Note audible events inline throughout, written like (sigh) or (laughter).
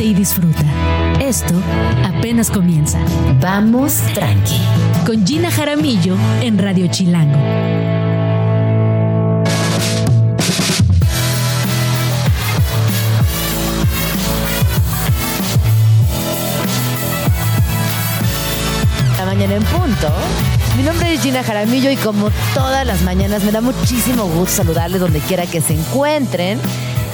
y disfruta. Esto apenas comienza. Vamos tranqui. Con Gina Jaramillo en Radio Chilango. La mañana en punto. Mi nombre es Gina Jaramillo y como todas las mañanas me da muchísimo gusto saludarles donde quiera que se encuentren.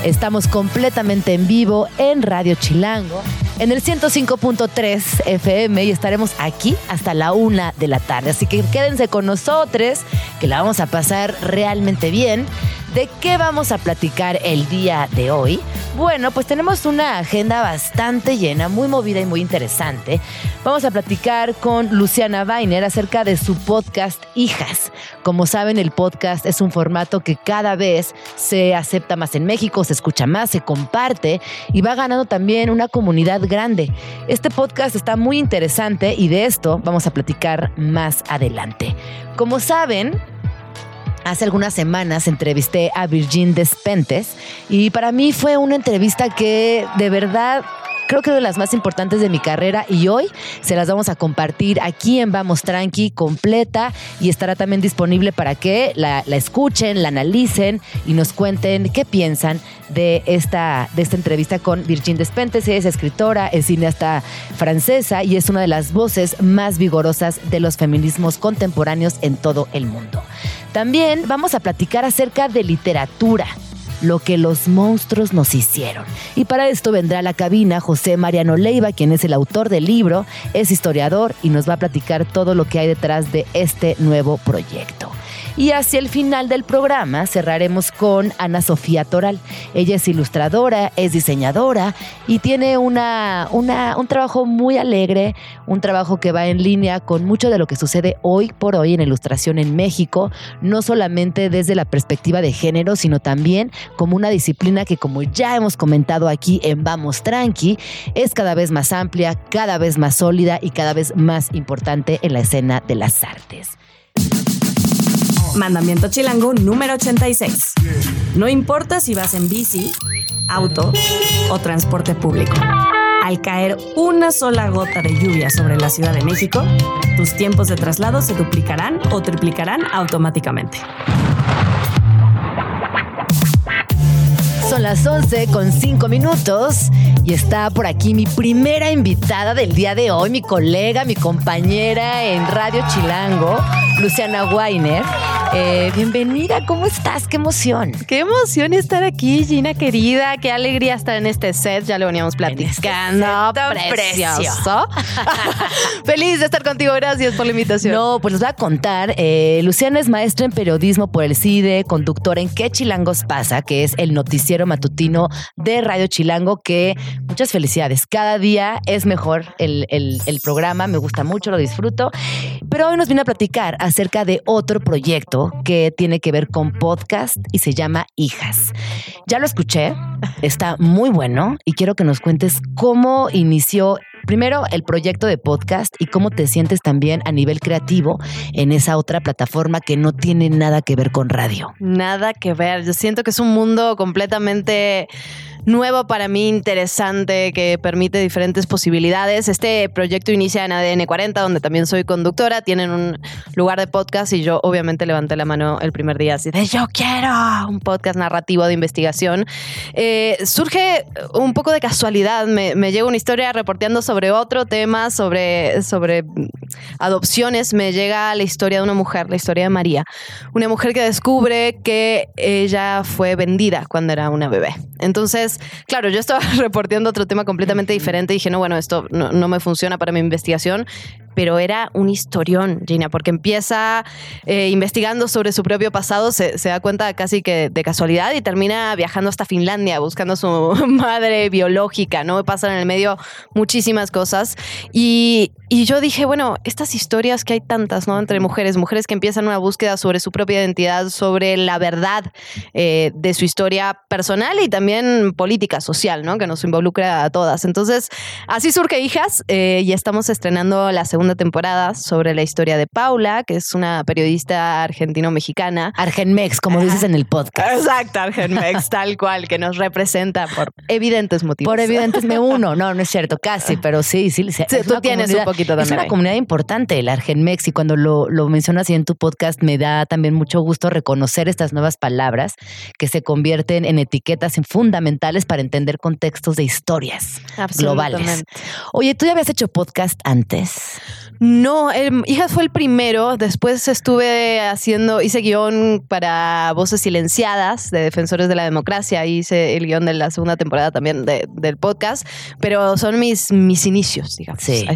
Estamos completamente en vivo en Radio Chilango, en el 105.3 FM y estaremos aquí hasta la una de la tarde. Así que quédense con nosotros, que la vamos a pasar realmente bien. ¿De qué vamos a platicar el día de hoy? Bueno, pues tenemos una agenda bastante llena, muy movida y muy interesante. Vamos a platicar con Luciana Weiner acerca de su podcast Hijas. Como saben, el podcast es un formato que cada vez se acepta más en México, se escucha más, se comparte y va ganando también una comunidad grande. Este podcast está muy interesante y de esto vamos a platicar más adelante. Como saben, Hace algunas semanas entrevisté a Virgin Despentes y para mí fue una entrevista que de verdad creo que es de las más importantes de mi carrera y hoy se las vamos a compartir aquí en Vamos Tranqui completa y estará también disponible para que la, escuchen, la analicen y nos cuenten qué piensan de esta, de esta entrevista con Virgin Despentes. Es escritora, es cineasta francesa y es una de las voces más vigorosas de los feminismos contemporáneos en todo el mundo. También vamos a platicar acerca de literatura lo que los monstruos nos hicieron. Y para esto vendrá a la cabina José Mariano Leiva, quien es el autor del libro, es historiador y nos va a platicar todo lo que hay detrás de este nuevo proyecto. Y hacia el final del programa cerraremos con Ana Sofía Toral. Ella es ilustradora, es diseñadora y tiene una, una, un trabajo muy alegre, un trabajo que va en línea con mucho de lo que sucede hoy por hoy en ilustración en México, no solamente desde la perspectiva de género, sino también como una disciplina que, como ya hemos comentado aquí en Vamos Tranqui, es cada vez más amplia, cada vez más sólida y cada vez más importante en la escena de las artes. Mandamiento chilango número 86. No importa si vas en bici, auto o transporte público. Al caer una sola gota de lluvia sobre la Ciudad de México, tus tiempos de traslado se duplicarán o triplicarán automáticamente. Son las 11 con 5 minutos y está por aquí mi primera invitada del día de hoy, mi colega, mi compañera en Radio Chilango, Luciana Weiner. Eh, bienvenida, ¿cómo estás? ¡Qué emoción! Qué emoción estar aquí, Gina querida. Qué alegría estar en este set. Ya lo veníamos platicando. Este precioso. (laughs) Feliz de estar contigo. Gracias por la invitación. No, pues les voy a contar. Eh, Luciana es maestra en periodismo por el CIDE, conductora en ¿Qué Chilangos pasa? que es el noticiero matutino de Radio Chilango, que muchas felicidades. Cada día es mejor el, el, el programa, me gusta mucho, lo disfruto. Pero hoy nos viene a platicar acerca de otro proyecto que tiene que ver con podcast y se llama Hijas. Ya lo escuché, está muy bueno y quiero que nos cuentes cómo inició primero el proyecto de podcast y cómo te sientes también a nivel creativo en esa otra plataforma que no tiene nada que ver con radio. Nada que ver. Yo siento que es un mundo completamente nuevo para mí, interesante, que permite diferentes posibilidades. Este proyecto inicia en ADN 40, donde también soy conductora. Tienen un lugar de podcast y yo obviamente levanté la mano el primer día así de yo quiero un podcast narrativo de investigación. Eh, surge un poco de casualidad. Me, me llega una historia reporteando sobre otro tema, sobre, sobre adopciones. Me llega la historia de una mujer, la historia de María. Una mujer que descubre que ella fue vendida cuando era una bebé. Entonces, claro, yo estaba (laughs) reporteando otro tema completamente diferente y dije, no, bueno, esto no, no me funciona para mi investigación pero era un historión, Gina, porque empieza eh, investigando sobre su propio pasado, se, se, da cuenta casi que de casualidad y termina viajando hasta Finlandia buscando a su (laughs) madre biológica, ¿no? Pasan en el medio muchísimas cosas. Y, y yo dije, bueno, estas historias que hay tantas, ¿no? Entre mujeres, mujeres que empiezan una búsqueda sobre su propia identidad, sobre la verdad eh, de su historia personal y también política, social, ¿no? Que nos involucra a todas. Entonces, así surge Hijas eh, y estamos estrenando la segunda temporada sobre la historia de Paula, que es una periodista argentino-mexicana. Argenmex, como dices en el podcast. Exacto, Argenmex, (laughs) tal cual, que nos representa por evidentes motivos. Por evidentes me uno. No, no es cierto, casi, pero sí, sí. sí tú tienes un poquito también. Es una comunidad importante, el Argenmex, y cuando lo, lo mencionas en tu podcast, me da también mucho gusto reconocer estas nuevas palabras que se convierten en etiquetas fundamentales para entender contextos de historias globales. Oye, ¿tú ya habías hecho podcast antes? No, Hijas fue el primero. Después estuve haciendo, hice guion para Voces Silenciadas de Defensores de la Democracia. Hice el guion de la segunda temporada también del podcast. Pero son mis, mis inicios, digamos. sí.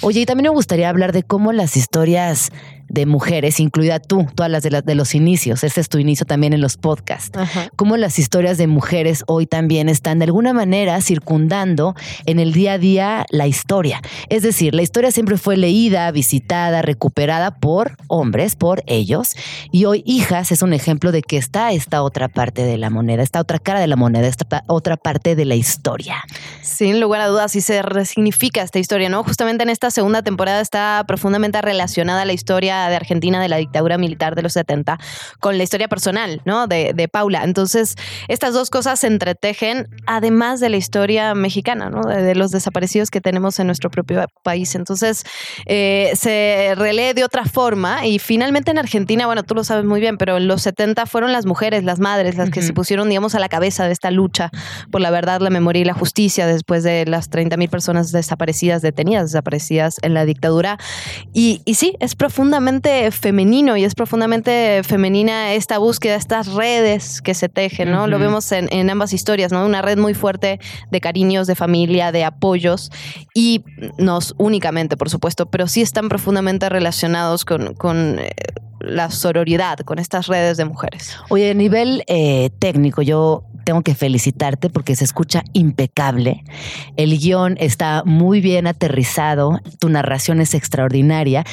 Oye, y también me gustaría hablar de cómo las historias de mujeres, incluida tú, todas las de, los inicios. Ese es tu inicio también en los podcasts. Cómo las historias de mujeres hoy también están de alguna manera circundando en el día a día la historia. Es decir, la historia siempre fue leída, visitada, recuperada por hombres, por ellos. Y hoy Hijas es un ejemplo de que está esta otra parte de la moneda, esta otra cara de la moneda, esta otra parte de la historia. Sin lugar a dudas, y se resignifica esta historia, ¿no? Justamente en esta segunda temporada está profundamente relacionada la historia de Argentina de la dictadura militar de los 70 con la historia personal, ¿no? De, de Paula. Entonces, estas dos cosas se entretejen, además de la historia mexicana, ¿no? De, los desaparecidos que tenemos en nuestro propio país. Entonces, eh, se relee de otra forma y finalmente en Argentina, bueno, tú lo sabes muy bien, pero en los 70 fueron las mujeres, las madres, las que se pusieron, digamos, a la cabeza de esta lucha por la verdad, la memoria y la justicia después de las 30 mil personas desaparecidas, detenidas, desaparecidas en la dictadura. Y, y sí, es profundamente femenino y es profundamente femenina esta búsqueda, estas redes que se tejen, ¿no? Lo vemos en, ambas historias, ¿no? Una red muy fuerte de cariños, de familia, de apoyos y no únicamente, por supuesto, pero sí están profundamente relacionados con, con eh, la sororidad, con estas redes de mujeres. Oye, a nivel eh, técnico, yo tengo que felicitarte porque se escucha impecable. El guion está muy bien aterrizado, tu narración es extraordinaria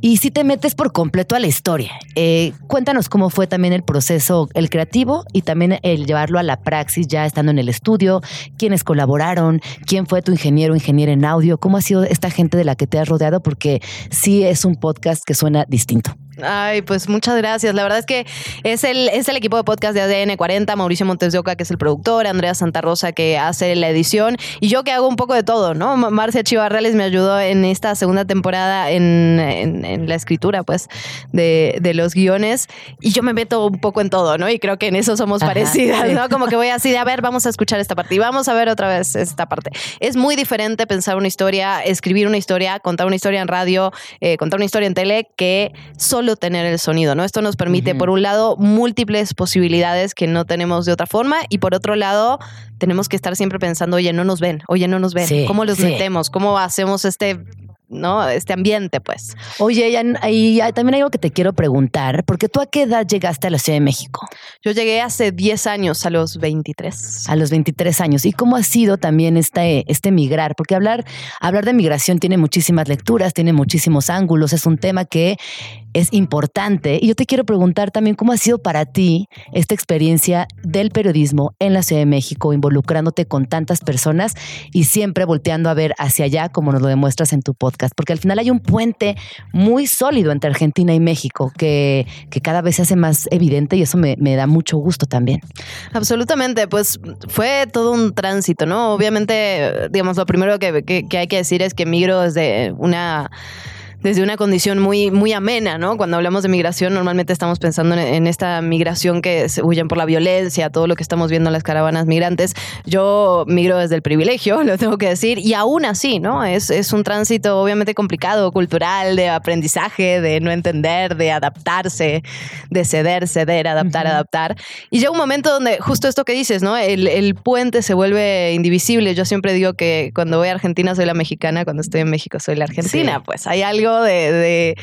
y si te metes por completo a la historia. Eh, cuéntanos cómo fue también el proceso, el creativo y también el llevarlo a la praxis ya estando en el estudio, quiénes colaboraron, quién fue tu ingeniero, ingeniero en audio, cómo ha sido esta gente de la que te has rodeado, porque sí es un podcast que suena distinto. Ay, pues muchas gracias. La verdad es que es el, es el equipo de podcast de ADN 40, Mauricio Montes de Oca, que es el productor, Andrea Santa Rosa, que hace la edición, y yo que hago un poco de todo, ¿no? Marcia Chivarrales me ayudó en esta segunda temporada en, en, la escritura, pues, de, de, los guiones, y yo me meto un poco en todo, ¿no? Y creo que en eso somos parecidas, ¿no? Como que voy así de, a ver, vamos a escuchar esta parte y vamos a ver otra vez esta parte. Es muy diferente pensar una historia, escribir una historia, contar una historia en radio, eh, contar una historia en tele, que solo tener el sonido, ¿no? Esto nos permite, por un lado, múltiples posibilidades que no tenemos de otra forma y por otro lado, tenemos que estar siempre pensando, oye, no nos ven, oye, no nos ven, ¿cómo los metemos? ¿Cómo hacemos este ¿no? Este ambiente, pues. Oye, y también hay algo que te quiero preguntar, porque tú a qué edad llegaste a la Ciudad de México? Yo llegué hace 10 años, a los 23. A los 23 años. ¿Y cómo ha sido también este, este migrar? Porque hablar, hablar de migración tiene muchísimas lecturas, tiene muchísimos ángulos, es un tema que es importante. Y yo te quiero preguntar también cómo ha sido para ti esta experiencia del periodismo en la Ciudad de México, involucrándote con tantas personas y siempre volteando a ver hacia allá, como nos lo demuestras en tu podcast, porque al final hay un puente muy sólido entre Argentina y México que, que cada vez se hace más evidente y eso me, da mucho gusto también. Absolutamente, pues fue todo un tránsito, ¿no? Obviamente, digamos, lo primero que, que hay que decir es que migro desde una desde una condición muy, muy amena, ¿no? Cuando hablamos de migración, normalmente estamos pensando en, esta migración que se huyen por la violencia, todo lo que estamos viendo en las caravanas migrantes. Yo migro desde el privilegio, (laughs) lo tengo que decir, y aún así, ¿no? Es, es un tránsito obviamente complicado, cultural, de aprendizaje, de no entender, de adaptarse, de ceder, ceder, adaptar, adaptar. Y llega un momento donde justo esto que dices, ¿no? El, el puente se vuelve indivisible. Yo siempre digo que cuando voy a Argentina soy la mexicana, cuando estoy en México soy la argentina. Pues hay algo de,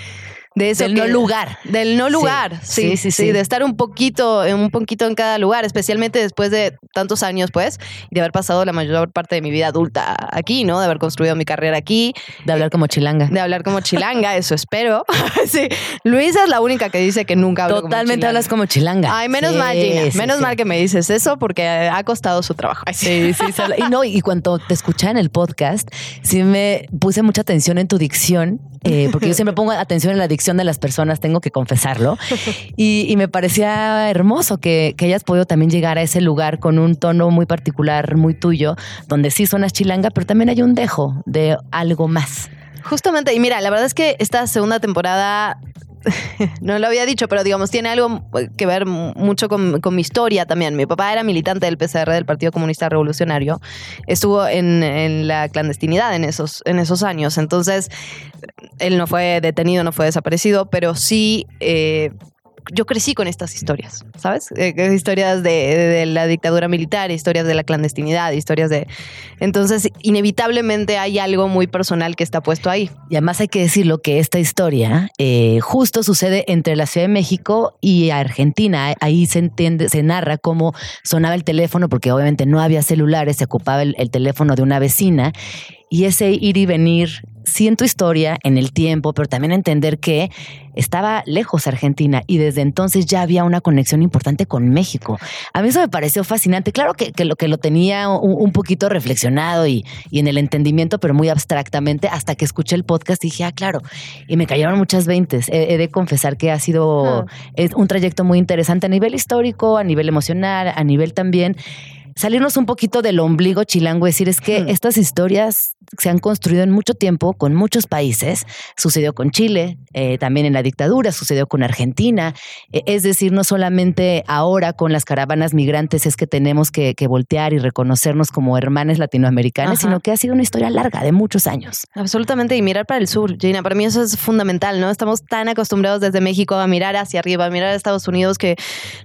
eso del no lugar. Del no lugar, sí sí, sí, de estar un poquito, un poquito en cada lugar, especialmente después de tantos años, pues, de haber pasado la mayor parte de mi vida adulta aquí, ¿no? De haber construido mi carrera aquí. De hablar como chilanga. De hablar como chilanga, (laughs) eso espero. (laughs) sí. Luisa es la única que dice que nunca habla Totalmente hablas como chilanga. Ay, menos mal, Gina. menos mal que me dices eso porque ha costado su trabajo. Sí, sí, sí. Y no, y cuando te escuché en el podcast, sí me puse mucha atención en tu dicción eh, porque yo siempre pongo atención en la dicción de las personas, tengo que confesarlo. (laughs) Y, me parecía hermoso que, que, hayas podido también llegar a ese lugar con un tono muy particular, muy tuyo, donde sí suenas chilanga, pero también hay un dejo de algo más. Justamente, y mira, la verdad es que esta segunda temporada (laughs) no lo había dicho, pero digamos, tiene algo que ver mucho con, mi historia también. Mi papá era militante del PCR, del Partido Comunista Revolucionario. Estuvo en, la clandestinidad en esos, en esos años. Entonces, él no fue detenido, no fue desaparecido, pero sí eh, yo crecí con estas historias, ¿sabes? Eh, historias de, la dictadura militar, historias de la clandestinidad, historias de... Entonces, inevitablemente hay algo muy personal que está puesto ahí. Y además hay que decirlo que esta historia eh, justo sucede entre la Ciudad de México y Argentina. Ahí se entiende, se narra cómo sonaba el teléfono, porque obviamente no había celulares, se ocupaba el teléfono de una vecina y ese ir y venir, siento historia en el tiempo, pero también entender que estaba lejos Argentina y desde entonces ya había una conexión importante con México. A mí eso me pareció fascinante. Claro que, lo que lo tenía un, poquito reflexionado y, en el entendimiento, pero muy abstractamente, hasta que escuché el podcast y dije, ah, claro, y me cayeron muchas veintes. He, de confesar que ha sido es un trayecto muy interesante a nivel histórico, a nivel emocional, a nivel también salirnos un poquito del ombligo chilango, decir es que estas historias se han construido en mucho tiempo con muchos países. Sucedió con Chile, eh, también en la dictadura, sucedió con Argentina. E, es decir, no solamente ahora con las caravanas migrantes es que tenemos que, voltear y reconocernos como hermanas latinoamericanas, sino que ha sido una historia larga de muchos años. Absolutamente, y mirar para el sur, Gina, para mí eso es fundamental, ¿no? Estamos tan acostumbrados desde México a mirar hacia arriba, a mirar a Estados Unidos que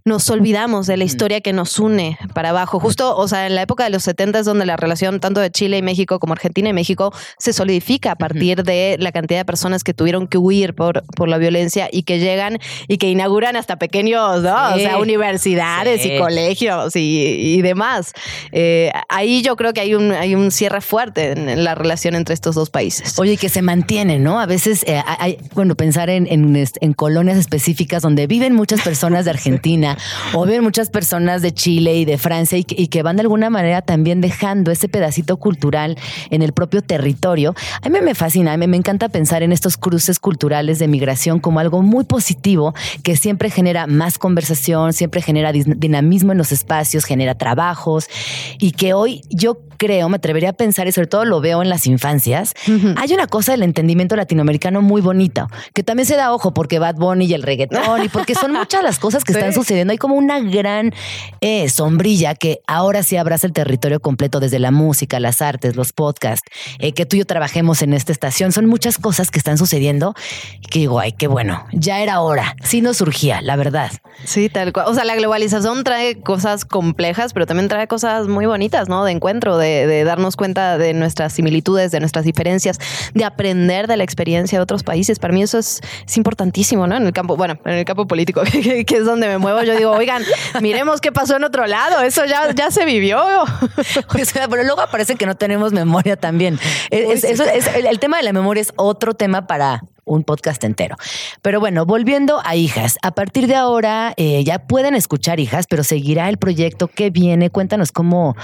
nos olvidamos de la historia que nos une para abajo. Justo, o sea, en la época de los 70 es donde la relación tanto de Chile y México como Argentina y México se solidifica a partir de la cantidad de personas que tuvieron que huir por, por la violencia y que llegan y que inauguran hasta pequeños, ¿no? O sea, universidades y colegios y, demás. Eh, ahí yo creo que hay un, hay un cierre fuerte en, la relación entre estos dos países. Oye, que se mantiene, ¿no? A veces eh, hay, bueno, pensar en, en, colonias específicas donde viven muchas personas de Argentina (laughs) o viven muchas personas de Chile y de Francia y que van de alguna manera también dejando ese pedacito cultural en el propio territorio. A mí me fascina, a mí me encanta pensar en estos cruces culturales de migración como algo muy positivo que siempre genera más conversación, siempre genera dinamismo en los espacios, genera trabajos y que hoy yo creo, me atrevería a pensar, y sobre todo lo veo en las infancias, hay una cosa del entendimiento latinoamericano muy bonita, que también se da ojo porque Bad Bunny y el reggaetón, y porque son (laughs) muchas las cosas que están sucediendo. Hay como una gran eh, sombrilla que ahora sí abraza el territorio completo, desde la música, las artes, los podcasts, eh, que tú y yo trabajemos en esta estación. Son muchas cosas que están sucediendo y que digo, ay, qué bueno, ya era hora. Sí nos surgía, la verdad. Sí, tal cual. O sea, la globalización trae cosas complejas, pero también trae cosas muy bonitas, ¿no? De encuentro, de de, darnos cuenta de nuestras similitudes, de nuestras diferencias, de aprender de la experiencia de otros países. Para mí eso es, importantísimo, ¿no? En el campo, bueno, en el campo político, (laughs) que, es donde me muevo, yo digo, oigan, miremos qué pasó en otro lado, eso ya, ya se vivió. (laughs) pero luego aparece que no tenemos memoria también. el tema de la memoria es otro tema para un podcast entero. Pero bueno, volviendo a hijas, a partir de ahora eh, ya pueden escuchar hijas, pero seguirá el proyecto que viene. Cuéntanos cómo,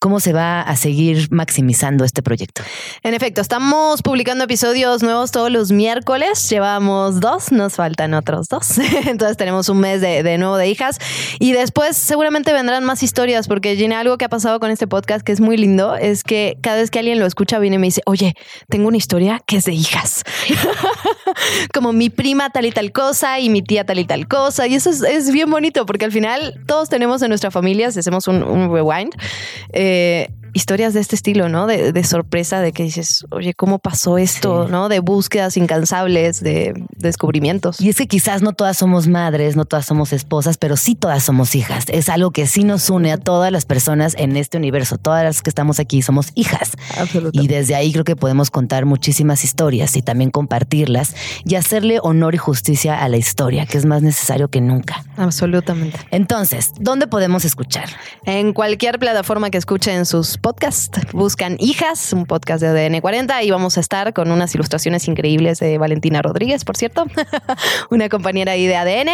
cómo se va a seguir maximizando este proyecto. En efecto, estamos publicando episodios nuevos todos los miércoles. Llevamos dos, nos faltan otros dos. (laughs) Entonces tenemos un mes de, de nuevo de hijas. Y después seguramente vendrán más historias, porque Gina, algo que ha pasado con este podcast que es muy lindo es que cada vez que alguien lo escucha viene y me dice, oye, tengo una historia que es de hijas. (laughs) (laughs) como mi prima tal y tal cosa y mi tía tal y tal cosa. Y eso es, bien bonito porque al final todos tenemos en nuestra familia, si hacemos un, rewind, eh, historias de este estilo, ¿no? De, de sorpresa, de que dices, oye, ¿cómo pasó esto? Sí. ¿No? De búsquedas incansables, de descubrimientos. Y es que quizás no todas somos madres, no todas somos esposas, pero sí todas somos hijas. Es algo que sí nos une a todas las personas en este universo. Todas las que estamos aquí somos hijas. Absolutamente. Y desde ahí creo que podemos contar muchísimas historias y también compartirlas y hacerle honor y justicia a la historia, que es más necesario que nunca. Absolutamente. Entonces, ¿dónde podemos escuchar? En cualquier plataforma que escuchen sus podcasts, buscan Hijas, un podcast de ADN 40 y vamos a estar con unas ilustraciones increíbles de Valentina Rodríguez, por cierto, (laughs) una compañera ahí de ADN.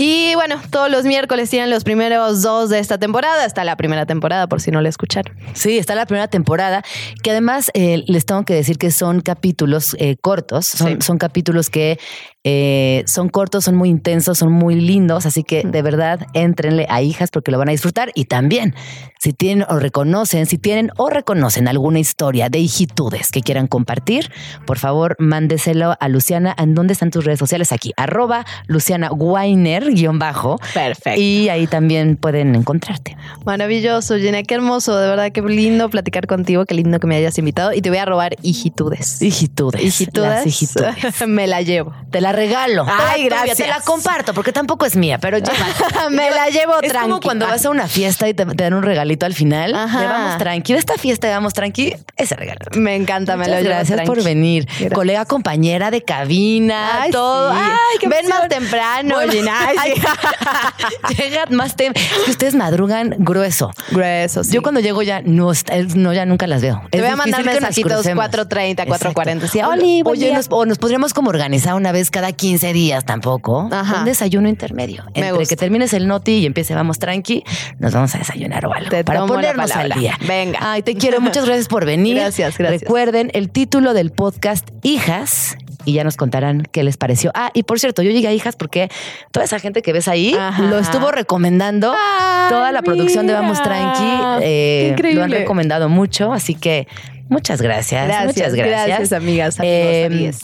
Y bueno, todos los miércoles tienen los primeros dos de esta temporada, está la primera temporada por si no la escucharon. Sí, está la primera temporada, que además eh, les tengo que decir que son capítulos eh, cortos, son, Sí. son capítulos que eh, son cortos, son muy intensos, son muy lindos, así que de verdad entrenle a hijas porque lo van a disfrutar. Y también si tienen o reconocen, si tienen o reconocen alguna historia de hijitudes que quieran compartir, por favor mándeselo a Luciana. ¿En dónde están tus redes sociales? Aquí, arroba Luciana Weiner, guion bajo. Perfecto. Y ahí también pueden encontrarte. Maravilloso, Gina, qué hermoso, de verdad, qué lindo platicar contigo, qué lindo que me hayas invitado y te voy a robar hijitudes. Hijitudes. Hijitudes. Las hijitudes. (laughs) me la llevo. Te la regalo. Ay, Toda tuya, gracias. Te la comparto porque tampoco es mía, pero (laughs) llévala. Me la llevo Es como cuando vas a una fiesta y te, te dan un regalito al final. Ajá. Tranqui. De esta fiesta vamos tranqui. Ese regalo. Me encanta, me lo gracias tranqui. por venir. Gracias. Colega, compañera de cabina, Ay, todo. sí. Ay, qué Ven más temprano, Bueno, Gina. Ay, sí. (laughs) ay, Llega más temprano. Es que ustedes madrugan grueso. Grueso, sí. Yo cuando llego ya no, no ya nunca las veo. Te Es voy a mandar mensajitos crucemos. 4:30, 4:40. Sí. Oli, buen Oye, día. nos, o nos podríamos como organizar una vez cada 15 días tampoco. Ajá. Un desayuno intermedio. Me Entre gusta. que termines el noti y empiece vamos tranqui, nos vamos a desayunar o algo. Te para ponernos al día. Venga. Ay, te quiero. Muchas gracias por venir. Gracias, gracias. Recuerden el título del podcast Hijas. Y ya nos contarán qué les pareció. Ah, y por cierto, yo llegué a Hijas porque toda esa gente que ves ahí Ajá. lo estuvo recomendando. Ay, toda la producción de Vamos. Tranqui eh, lo han recomendado mucho. Así que muchas gracias. Gracias, muchas gracias. gracias, amigas, amigos, Eh, amigues.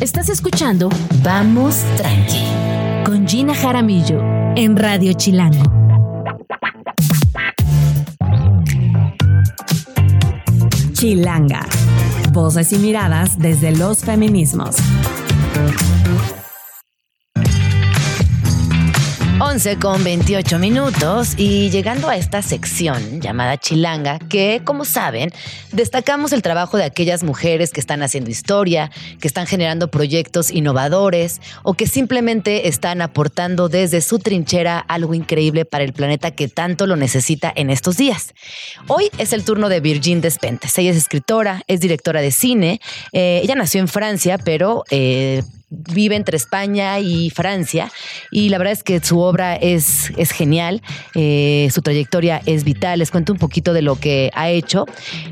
Estás escuchando Vamos Tranqui con Gina Jaramillo en Radio Chilango. Chilanga. Voces y miradas desde los feminismos. 11 con 28 minutos y llegando a esta sección llamada Chilanga, que como saben, destacamos el trabajo de aquellas mujeres que están haciendo historia, que están generando proyectos innovadores o que simplemente están aportando desde su trinchera algo increíble para el planeta que tanto lo necesita en estos días. Hoy es el turno de Virgin Despentes. Ella es escritora, es directora de cine. Eh, ella nació en Francia, pero... eh, vive entre España y Francia y la verdad es que su obra es, es genial, eh, su trayectoria es vital, les cuento un poquito de lo que ha hecho.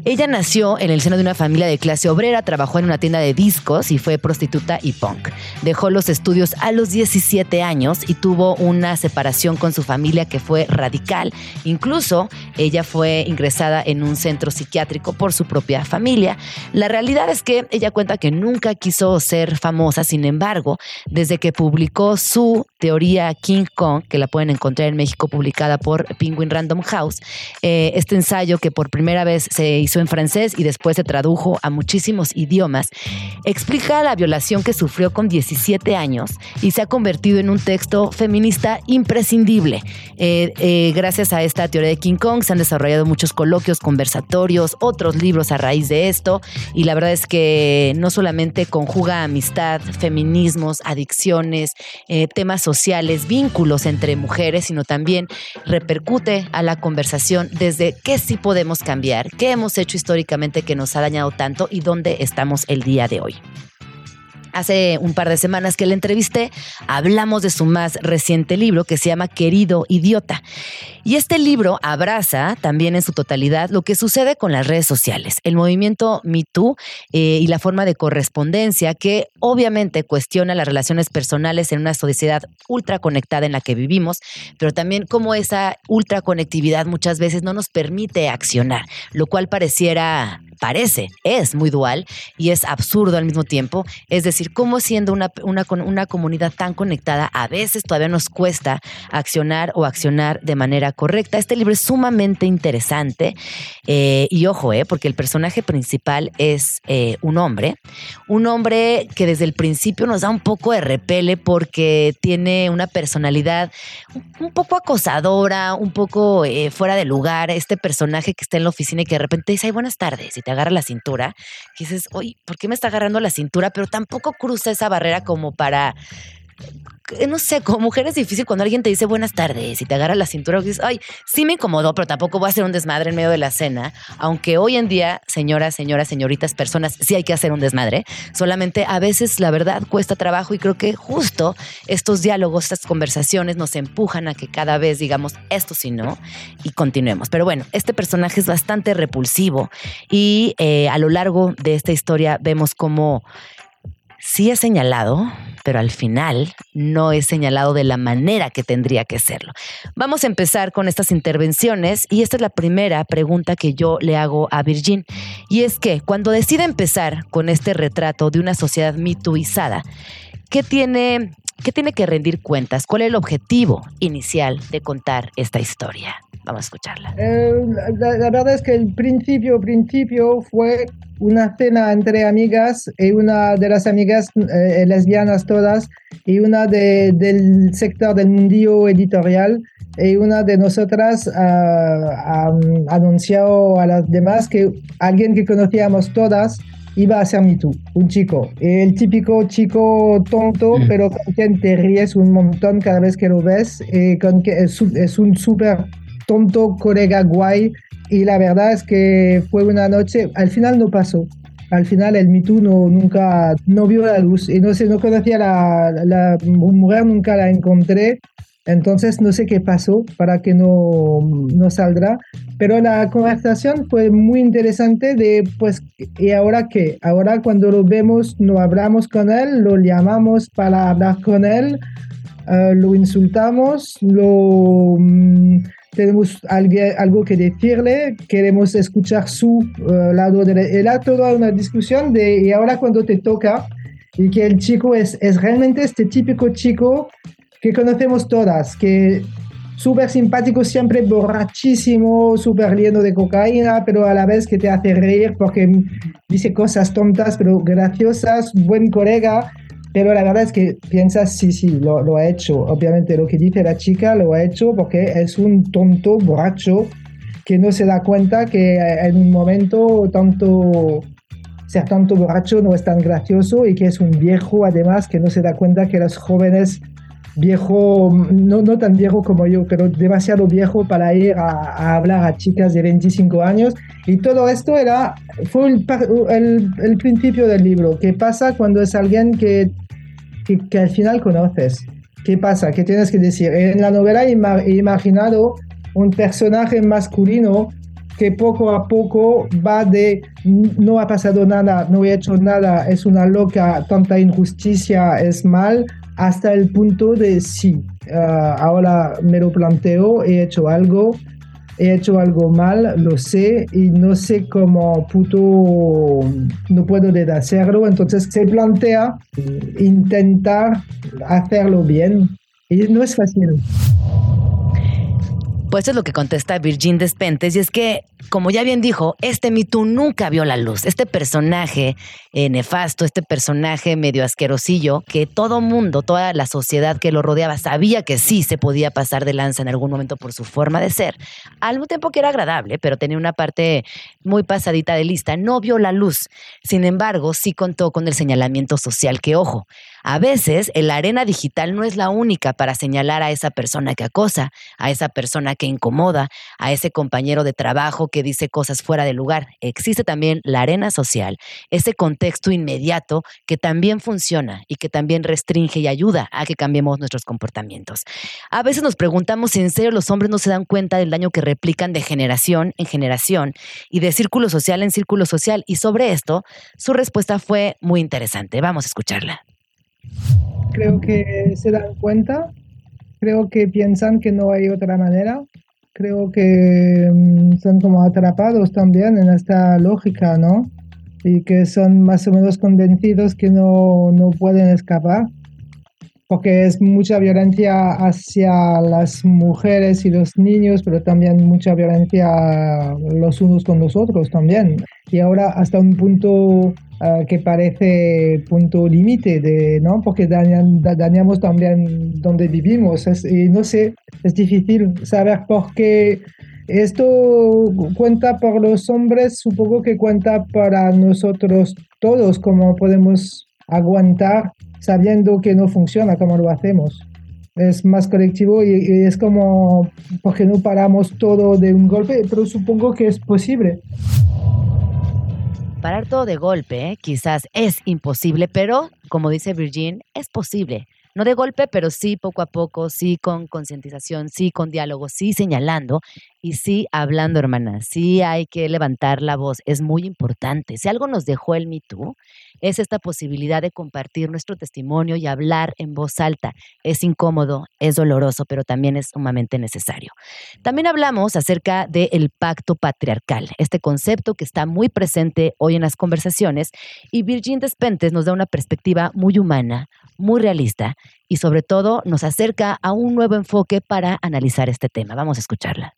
Ella nació en el seno de una familia de clase obrera, trabajó en una tienda de discos y fue prostituta y punk. Dejó los estudios a los 17 años y tuvo una separación con su familia que fue radical. Incluso ella fue ingresada en un centro psiquiátrico por su propia familia. La realidad es que ella cuenta que nunca quiso ser famosa, sin embargo, desde que publicó su teoría King Kong, que la pueden encontrar en México publicada por Penguin Random House, eh, este ensayo que por primera vez se hizo en francés y después se tradujo a muchísimos idiomas, explica la violación que sufrió con 17 años y se ha convertido en un texto feminista imprescindible. Eh, eh, gracias a esta teoría de King Kong se han desarrollado muchos coloquios, conversatorios, otros libros a raíz de esto y la verdad es que no solamente conjuga amistad, adicciones, eh, temas sociales, vínculos entre mujeres, sino también repercute a la conversación desde qué sí podemos cambiar, qué hemos hecho históricamente que nos ha dañado tanto y dónde estamos el día de hoy. Hace un par de semanas que la entrevisté, hablamos de su más reciente libro que se llama Querido Idiota. Y este libro abraza también en su totalidad lo que sucede con las redes sociales, el movimiento MeToo eh, y la forma de correspondencia que obviamente cuestiona las relaciones personales en una sociedad ultra conectada en la que vivimos, pero también cómo esa ultra conectividad muchas veces no nos permite accionar, lo cual pareciera parece, es muy dual y es absurdo al mismo tiempo. Es decir, cómo siendo una, una, comunidad tan conectada, a veces todavía nos cuesta accionar o accionar de manera correcta. Este libro es sumamente interesante eh, y ojo, eh, porque el personaje principal es eh, un hombre, un hombre que desde el principio nos da un poco de repele porque tiene una personalidad un poco acosadora, un poco eh, fuera de lugar, este personaje que está en la oficina y que de repente dice, ay, buenas tardes, agarra la cintura, y dices, oye, ¿por qué me está agarrando la cintura? Pero tampoco cruza esa barrera como para no sé, como mujer es difícil cuando alguien te dice buenas tardes y te agarra la cintura y dices, ay, sí me incomodó, pero tampoco voy a hacer un desmadre en medio de la cena. Aunque hoy en día, señoras, señoras, señoritas, personas, sí hay que hacer un desmadre. Solamente a veces la verdad cuesta trabajo y creo que justo estos diálogos, estas conversaciones nos empujan a que cada vez digamos esto sí no y continuemos. Pero bueno, este personaje es bastante repulsivo y eh, a lo largo de esta historia vemos cómo sí es señalado, pero al final no es señalado de la manera que tendría que serlo. Vamos a empezar con estas intervenciones y esta es la primera pregunta que yo le hago a Virgin y es que cuando decide empezar con este retrato de una sociedad mituizada, ¿qué tiene, qué tiene que rendir cuentas? ¿Cuál es el objetivo inicial de contar esta historia? Vamos a escucharla. Eh, la, verdad es que el principio, principio fue una cena entre amigas y una de las amigas eh, lesbianas todas y una del sector del mundillo editorial y una de nosotras ha anunciado a las demás que alguien que conocíamos todas iba a ser tú, un chico. El típico chico tonto, mm. pero con quien te ríes un montón cada vez que lo ves, y con que es, es un súper tonto, colega guay. Y la verdad es que fue una noche, al final no pasó. Al final el Me no, nunca no vio la luz y no sé, no conocía la, la mujer, nunca la encontré. Entonces no sé qué pasó para que no, no saldrá, pero la conversación fue muy interesante de pues, ¿y ahora qué? Ahora cuando lo vemos no hablamos con él, lo llamamos para hablar con él, uh, lo insultamos, lo... Um, tenemos algo que decirle, queremos escuchar su uh, lado. De Era toda una discusión de, y ahora cuando te toca, y que el chico es, es realmente este típico chico que conocemos todas, que súper simpático, siempre borrachísimo, súper lleno de cocaína, pero a la vez que te hace reír porque dice cosas tontas, pero graciosas, buen colega, pero la verdad es que piensas, sí, sí, lo, lo, ha hecho. Obviamente lo que dice la chica lo ha hecho porque es un tonto borracho que no se da cuenta que en un momento tanto ser tanto borracho no es tan gracioso y que es un viejo además que no se da cuenta que los jóvenes viejo, no, no tan viejo como yo, pero demasiado viejo para ir a, hablar a chicas de 25 años. Y todo esto era, fue el, el, el principio del libro. ¿Qué pasa cuando es alguien que, que, al final conoces? ¿Qué pasa? ¿Qué tienes que decir? En la novela he imaginado un personaje masculino que poco a poco va de no ha pasado nada, no he hecho nada, es una loca, tanta injusticia, es mal, hasta el punto de sí, ah, ahora me lo planteo, he hecho algo, he hecho algo mal, lo sé y no sé cómo puto no puedo deshacerlo, entonces se plantea intentar hacerlo bien y no es fácil. Pues es lo que contesta Virgin Despentes, y es que, como ya bien dijo, este Me nunca vio la luz. Este personaje eh, nefasto, este personaje medio asquerosillo, que todo mundo, toda la sociedad que lo rodeaba sabía que sí se podía pasar de lanza en algún momento por su forma de ser, al mismo tiempo que era agradable, pero tenía una parte muy pasadita de lista, no vio la luz. Sin embargo, sí contó con el señalamiento social que, ojo, a veces la arena digital no es la única para señalar a esa persona que acosa, a esa persona que incomoda, a ese compañero de trabajo que dice cosas fuera de lugar. Existe también la arena social, ese contexto inmediato que también funciona y que también restringe y ayuda a que cambiemos nuestros comportamientos. A veces nos preguntamos si en serio los hombres no se dan cuenta del daño que replican de generación en generación y de círculo social en círculo social. Y sobre esto, su respuesta fue muy interesante. Vamos a escucharla. Creo que se dan cuenta, creo que piensan que no hay otra manera creo que mm, son como atrapados también en esta lógica, ¿no? Y que son más o menos convencidos que no, no pueden escapar porque es mucha violencia hacia las mujeres y los niños, pero también mucha violencia los unos con los otros también. Y ahora hasta un punto eh, que parece punto límite, de, ¿no? Porque dañamos también donde vivimos. y no sé, es difícil saber por qué esto cuenta por los hombres, supongo que cuenta para nosotros todos, cómo podemos aguantar sabiendo que no funciona como lo hacemos. Es más colectivo y, y es como, porque no paramos todo de un golpe, pero supongo que es posible. Parar todo de golpe, ¿eh? quizás es imposible, pero como dice Virgin, es posible. No de golpe, pero sí poco a poco, sí con concientización, sí con diálogo, sí señalando y sí hablando, hermana. Sí hay que levantar la voz, es muy importante. Si algo nos dejó el Me Too, es esta posibilidad de compartir nuestro testimonio y hablar en voz alta. Es incómodo, es doloroso, pero también es sumamente necesario. También hablamos acerca del pacto patriarcal, este concepto que está muy presente hoy en las conversaciones y Virgin Despentes nos da una perspectiva muy humana, muy realista y sobre todo nos acerca a un nuevo enfoque para analizar este tema. Vamos a escucharla.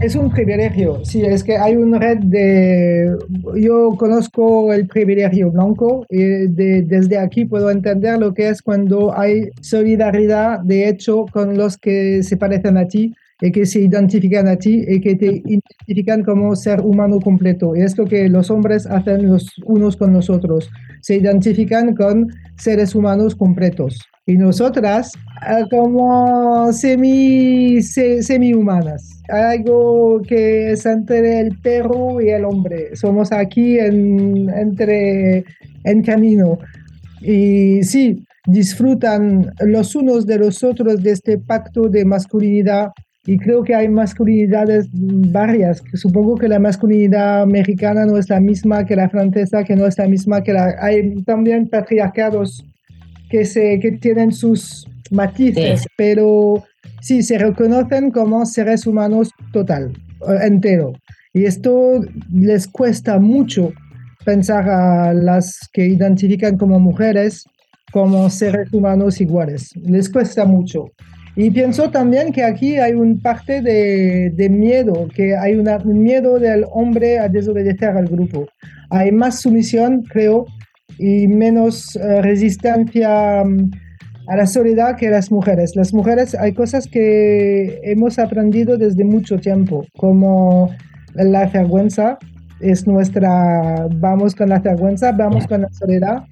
Es un privilegio, sí, es que hay una red de... Yo conozco el privilegio blanco y desde aquí puedo entender lo que es cuando hay solidaridad de hecho con los que se parecen a ti y que se identifican a ti y que te identifican como ser humano completo. Y es lo que los hombres hacen los unos con los otros. Se identifican con seres humanos completos. Y nosotras ah, como semi, semi humanas. Algo que es entre el perro y el hombre. Somos aquí en, entre, en camino. Y sí, disfrutan los unos de los otros de este pacto de masculinidad y creo que hay masculinidades varias. Supongo que la masculinidad mexicana no es la misma que la francesa, que no es la misma que la... Hay también patriarcados que, se, que tienen sus matices, pero sí, se reconocen como seres humanos total, entero. Y esto les cuesta mucho pensar a las que identifican como mujeres como seres humanos iguales. Les cuesta mucho. Y pienso también que aquí hay un parte de, de miedo, que hay una, un miedo del hombre a desobedecer al grupo. Hay más sumisión, creo, y menos eh, resistencia mm, a la soledad que las mujeres. Las mujeres hay cosas que hemos aprendido desde mucho tiempo, como la vergüenza, es nuestra, vamos con la vergüenza, vamos con la soledad,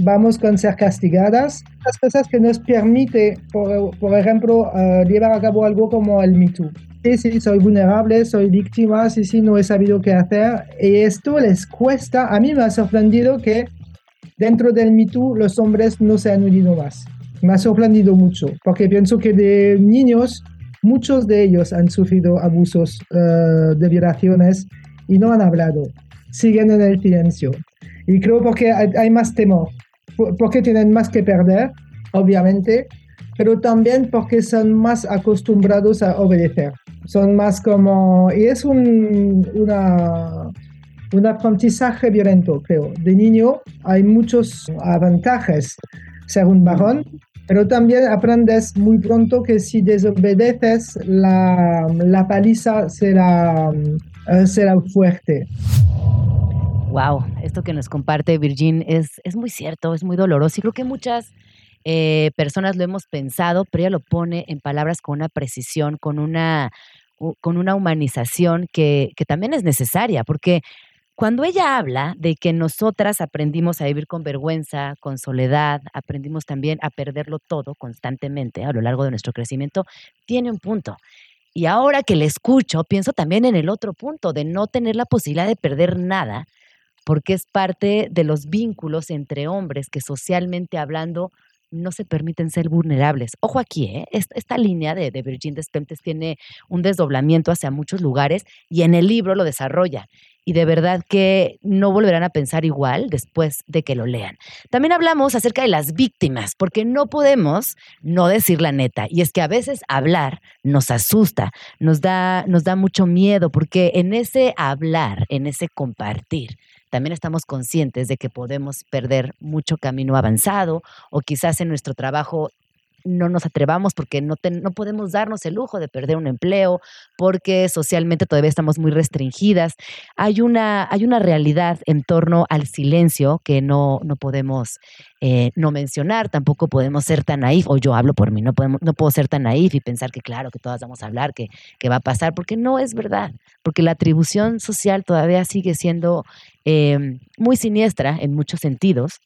vamos con ser castigadas, las cosas que nos permite, por, por ejemplo, uh, llevar a cabo algo como el Me Too. Sí, sí, soy vulnerable, soy víctima, sí, sí, no he sabido qué hacer. Y esto les cuesta. A mí me ha sorprendido que dentro del Me Too los hombres no se han unido más. Me ha sorprendido mucho, porque pienso que de niños, muchos de ellos han sufrido abusos uh, de violaciones y no han hablado. Siguen en el silencio. Y creo porque hay más temor porque tienen más que perder, obviamente, pero también porque son más acostumbrados a obedecer. Son más como, y es un, una, un aprendizaje violento, creo. De niño hay muchos avantajes ser un varón, pero también aprendes muy pronto que si desobedeces, la, la paliza será, eh, será fuerte. Wow, esto que nos comparte Virgin es, es muy cierto, es muy doloroso y creo que muchas eh, personas lo hemos pensado, pero ella lo pone en palabras con una precisión, con una, con una humanización que, que también es necesaria, porque cuando ella habla de que nosotras aprendimos a vivir con vergüenza, con soledad, aprendimos también a perderlo todo constantemente a lo largo de nuestro crecimiento, tiene un punto. Y ahora que le escucho, pienso también en el otro punto, de no tener la posibilidad de perder nada, porque es parte de los vínculos entre hombres que socialmente hablando no se permiten ser vulnerables. Ojo aquí, ¿eh? esta, línea de, de Virgin Despentes tiene un desdoblamiento hacia muchos lugares y en el libro lo desarrolla. y de verdad que no volverán a pensar igual después de que lo lean. También hablamos acerca de las víctimas, porque no podemos no decir la neta. Y es que a veces hablar nos asusta, nos da, nos da mucho miedo, porque en ese hablar, en ese compartir, también estamos conscientes de que podemos perder mucho camino avanzado o quizás en nuestro trabajo no nos atrevamos porque no, no podemos darnos el lujo de perder un empleo, porque socialmente todavía estamos muy restringidas. Hay una, hay una realidad en torno al silencio que no, no podemos eh, no mencionar, tampoco podemos ser tan naif, o yo hablo por mí, no, podemos, no puedo ser tan naif y pensar que claro, que todas vamos a hablar, que, que va a pasar, porque no es verdad, porque la atribución social todavía sigue siendo eh, muy siniestra en muchos sentidos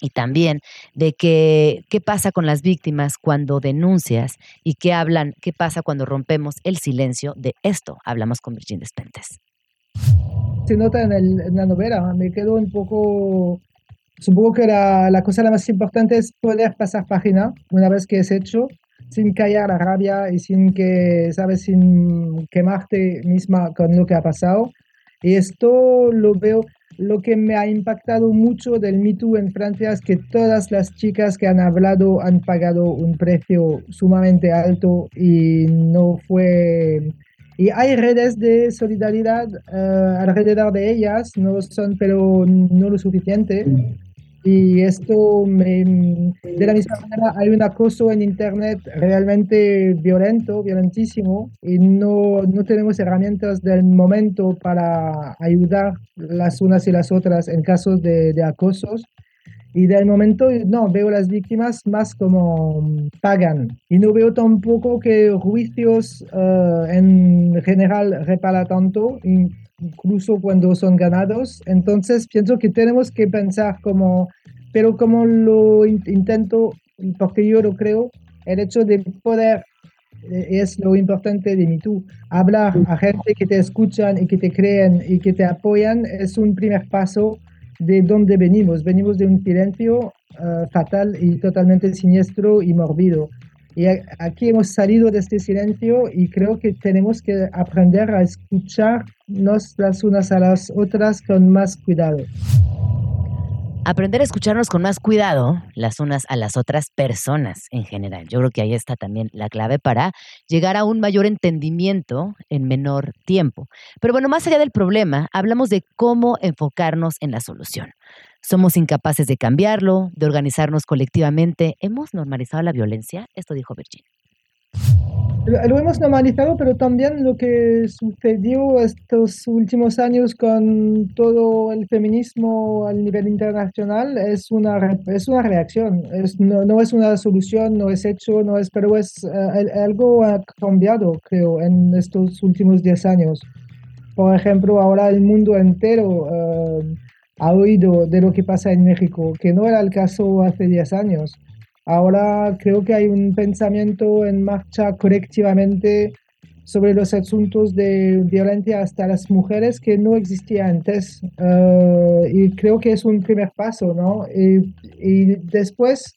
y también de que, qué pasa con las víctimas cuando denuncias y qué hablan, qué pasa cuando rompemos el silencio de esto. Hablamos con Virginia Despentes. Se nota en, el, en, la novela, me quedo un poco, supongo que la, la cosa la más importante es poder pasar página una vez que es hecho, sin callar la rabia y sin que, sabes, sin quemarte misma con lo que ha pasado. Y esto lo veo, lo que me ha impactado mucho del Me Too en Francia es que todas las chicas que han hablado han pagado un precio sumamente alto y no fue... Y hay redes de solidaridad uh, alrededor de ellas, no son, pero no lo suficiente. Y esto, me, de la misma manera, hay un acoso en Internet realmente violento, violentísimo, y no, no tenemos herramientas del momento para ayudar las unas y las otras en casos de, de acosos. Y del momento, no, veo las víctimas más como pagan. Y no veo tampoco que juicios uh, en general repara tanto, incluso cuando son ganados. Entonces, pienso que tenemos que pensar como, pero como lo intento, porque yo lo creo, el hecho de poder es lo importante de tú. Hablar a gente que te escuchan y que te creen y que te apoyan es un primer paso de dónde venimos. Venimos de un silencio uh, fatal y totalmente siniestro y morbido. Y aquí hemos salido de este silencio y creo que tenemos que aprender a las unas a las otras con más cuidado aprender a escucharnos con más cuidado las unas a las otras personas en general. Yo creo que ahí está también la clave para llegar a un mayor entendimiento en menor tiempo. Pero bueno, más allá del problema, hablamos de cómo enfocarnos en la solución. Somos incapaces de cambiarlo, de organizarnos colectivamente. ¿Hemos normalizado la violencia? Esto dijo Virginia. Lo hemos normalizado, pero también lo que sucedió estos últimos años con todo el feminismo a nivel internacional es una, es una reacción. No, no, es una solución, no es hecho, no es, pero es uh, algo ha cambiado, creo, en estos últimos 10 años. Por ejemplo, ahora el mundo entero uh, ha oído de lo que pasa en México, que no era el caso hace 10 años. Ahora creo que hay un pensamiento en marcha colectivamente sobre los asuntos de violencia hasta las mujeres que no existía antes. Uh, y creo que es un primer paso, ¿no? Y, y, después,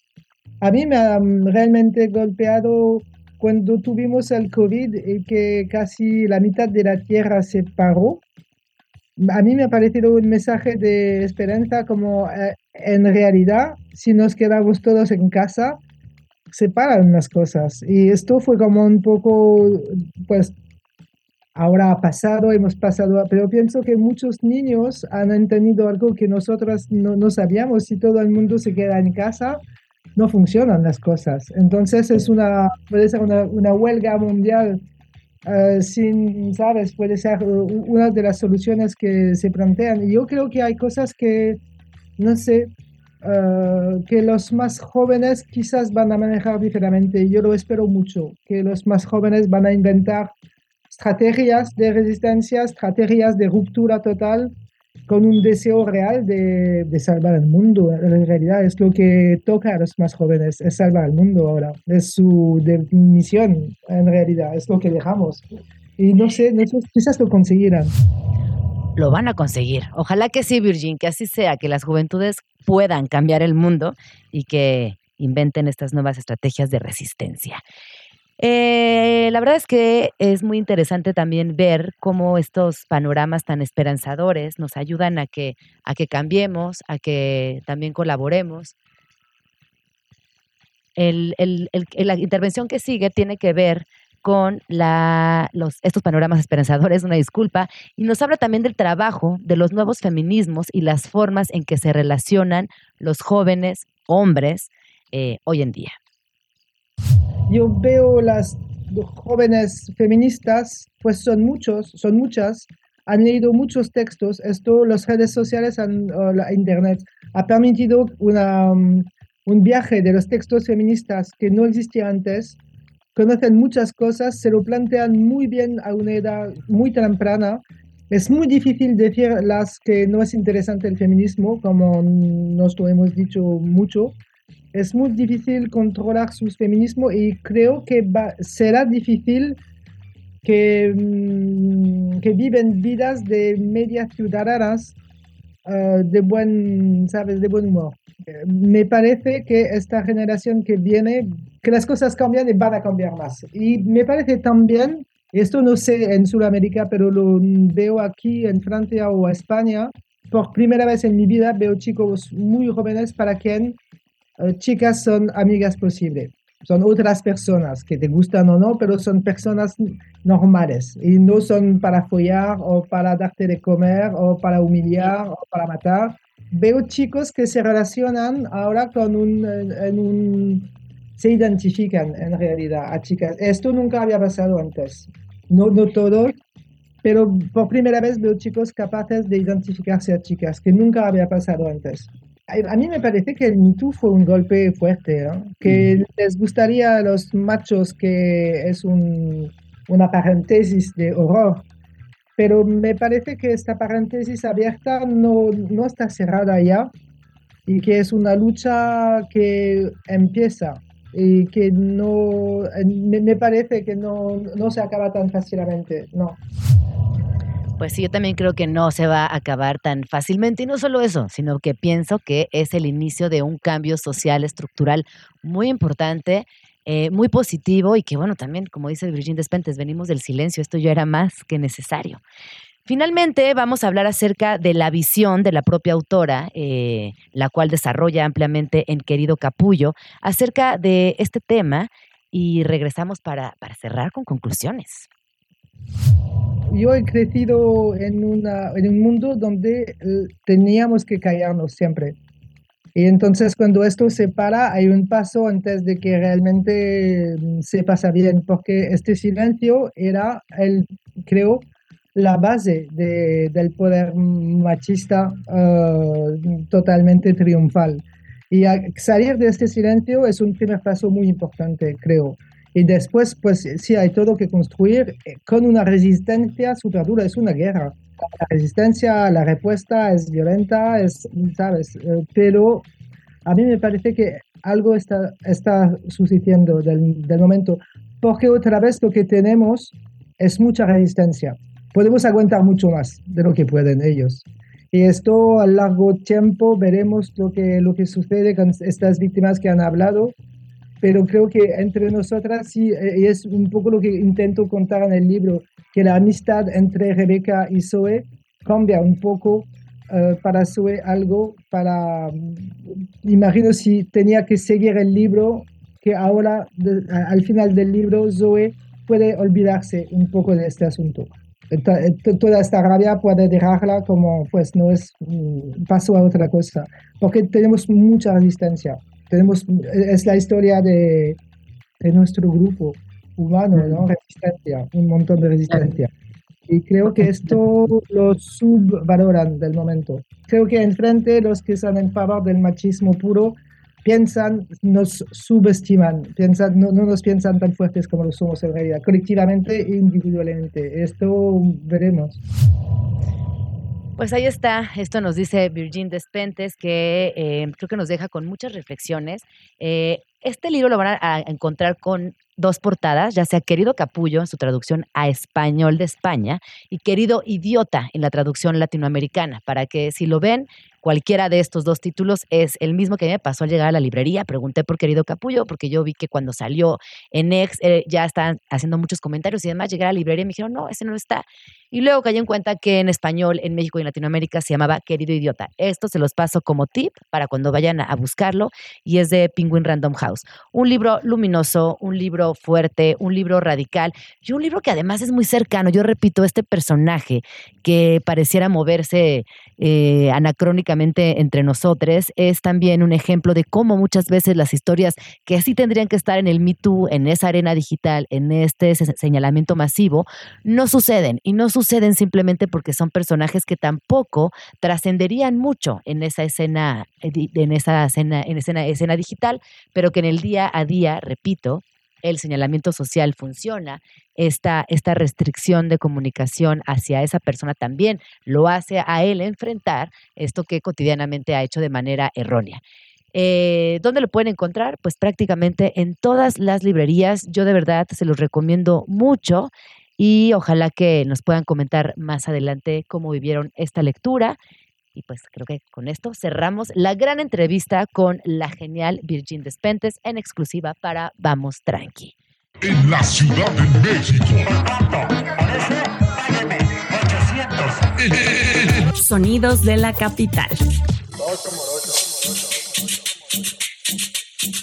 a mí me ha realmente golpeado cuando tuvimos el COVID y que casi la mitad de la Tierra se paró. A mí me ha parecido un mensaje de esperanza como eh, en realidad, si nos quedamos todos en casa, se paran las cosas. Y esto fue como un poco, pues, ahora ha pasado, hemos pasado, pero pienso que muchos niños han entendido algo que nosotros no, no sabíamos. Si todo el mundo se queda en casa, no funcionan las cosas. Entonces es una, puede ser una, una huelga mundial uh, sin, ¿sabes? Puede ser una de las soluciones que se plantean. Yo creo que hay cosas que no sé, uh, que los más jóvenes quizás van a manejar diferente. Yo lo espero mucho, que los más jóvenes van a inventar estrategias de resistencia, estrategias de ruptura total, con un deseo real de, de, salvar el mundo. En realidad es lo que toca a los más jóvenes, es salvar el mundo ahora. Es su misión, en realidad, es lo que dejamos. Y no sé, quizás lo conseguirán lo van a conseguir. Ojalá que sí, Virgin, que así sea, que las juventudes puedan cambiar el mundo y que inventen estas nuevas estrategias de resistencia. Eh, la verdad es que es muy interesante también ver cómo estos panoramas tan esperanzadores nos ayudan a que, a que cambiemos, a que también colaboremos. la intervención que sigue tiene que ver con la, estos panoramas esperanzadores, una disculpa, y nos habla también del trabajo de los nuevos feminismos y las formas en que se relacionan los jóvenes hombres eh, hoy en día. Yo veo las jóvenes feministas, pues son muchos, son muchas, han leído muchos textos, esto las redes sociales, han, la internet, ha permitido um, un viaje de los textos feministas que no existía antes, conocen muchas cosas, se lo plantean muy bien a una edad muy temprana. Es muy difícil decir las que no es interesante el feminismo, como nos lo hemos dicho mucho. Es muy difícil controlar su feminismo y creo que será difícil que, mm, que viven vidas de medias ciudadanas uh, de buen, sabes, de buen humor me parece que esta generación que viene, que las cosas cambian y van a cambiar más. Y me parece también, esto no sé en Sudamérica, pero lo veo aquí en Francia o España, por primera vez en mi vida veo chicos muy jóvenes para quien eh, chicas son amigas posibles. Son otras personas que te gustan o no, pero son personas normales y no son para follar o para darte de comer o para humillar o para matar veo chicos que se relacionan ahora con un, se identifican en realidad a chicas. Esto nunca había pasado antes. No, no todos, pero por primera vez veo chicos capaces de identificarse a chicas, que nunca había pasado antes. A, mí me parece que el Me fue un golpe fuerte, que mm. les gustaría a los machos que es un, una paréntesis de horror pero me parece que esta paréntesis abierta no, no está cerrada ya y que es una lucha que empieza y que no, me, parece que no, no se acaba tan fácilmente, no. Pues sí, yo también creo que no se va a acabar tan fácilmente. Y no solo eso, sino que pienso que es el inicio de un cambio social estructural muy importante eh, muy positivo y que, bueno, también, como dice Virginia Despentes, venimos del silencio, esto ya era más que necesario. Finalmente, vamos a hablar acerca de la visión de la propia autora, eh, la cual desarrolla ampliamente en Querido Capullo, acerca de este tema y regresamos para, para cerrar con conclusiones. Yo he crecido en, una, un mundo donde eh, teníamos que callarnos siempre y entonces cuando esto se para, hay un paso antes de que realmente mm, se pasa bien, porque este silencio era, el, creo, la base de, del poder machista uh, totalmente triunfal. Y salir de este silencio es un primer paso muy importante, creo. Y después, pues sí, hay todo que construir eh, con una resistencia súper dura, es una guerra la resistencia, la respuesta es violenta, es, ¿sabes? Eh, pero a mí me parece que algo está, está sucediendo del, del momento, porque otra vez lo que tenemos es mucha resistencia. Podemos aguantar mucho más de lo que pueden ellos. Y esto a largo tiempo veremos lo que, lo que sucede con estas víctimas que han hablado, pero creo que entre nosotras sí, y es un poco lo que intento contar en el libro, que la amistad entre Rebeca y Zoe cambia un poco eh, para Zoe algo, para, mm, imagino si tenía que seguir el libro, que ahora al final del libro Zoe puede olvidarse un poco de este asunto. Toda esta rabia puede dejarla como, pues no es, mm, paso a otra cosa, porque tenemos mucha resistencia. Tenemos, es la historia de, de nuestro grupo humano, ¿no? Resistencia, un montón de resistencia. Y creo que esto lo subvaloran del momento. Creo que enfrente los que están en favor del machismo puro piensan, nos subestiman, piensan, no, no nos piensan tan fuertes como lo somos en realidad, colectivamente e individualmente. Esto veremos. Pues ahí está, esto nos dice Virgin Despentes, que eh, creo que nos deja con muchas reflexiones. Eh, este libro lo van a encontrar con dos portadas, ya sea Querido Capullo en su traducción a español de España y Querido Idiota en la traducción latinoamericana, para que si lo ven cualquiera de estos dos títulos es el mismo que me pasó al llegar a la librería. Pregunté por Querido Capullo, porque yo vi que cuando salió en Ex eh, ya están haciendo muchos comentarios y demás. Llegué a la librería y me dijeron, no, ese no está. Y luego caí en cuenta que en español, en México y en Latinoamérica se llamaba Querido Idiota. Esto se los paso como tip para cuando vayan a buscarlo y es de Penguin Random House. Un libro luminoso, un libro fuerte, un libro radical y un libro que además es muy cercano. Yo repito, este personaje que pareciera moverse eh, anacrónicamente entre nosotros es también un ejemplo de cómo muchas veces las historias que así tendrían que estar en el Me Too, en esa arena digital, en este señalamiento masivo, no suceden y no suceden suceden simplemente porque son personajes que tampoco trascenderían mucho en esa escena, en esa escena, en escena, escena digital, pero que en el día a día, repito, el señalamiento social funciona, esta, esta restricción de comunicación hacia esa persona también lo hace a él enfrentar esto que cotidianamente ha hecho de manera errónea. Eh, ¿Dónde lo pueden encontrar? Pues prácticamente en todas las librerías. Yo de verdad se los recomiendo mucho y ojalá que nos puedan comentar más adelante cómo vivieron esta lectura. Y pues creo que con esto cerramos la gran entrevista con la genial Virgin Despentes en exclusiva para Vamos Tranqui. En la Ciudad de México. Sonidos de la capital.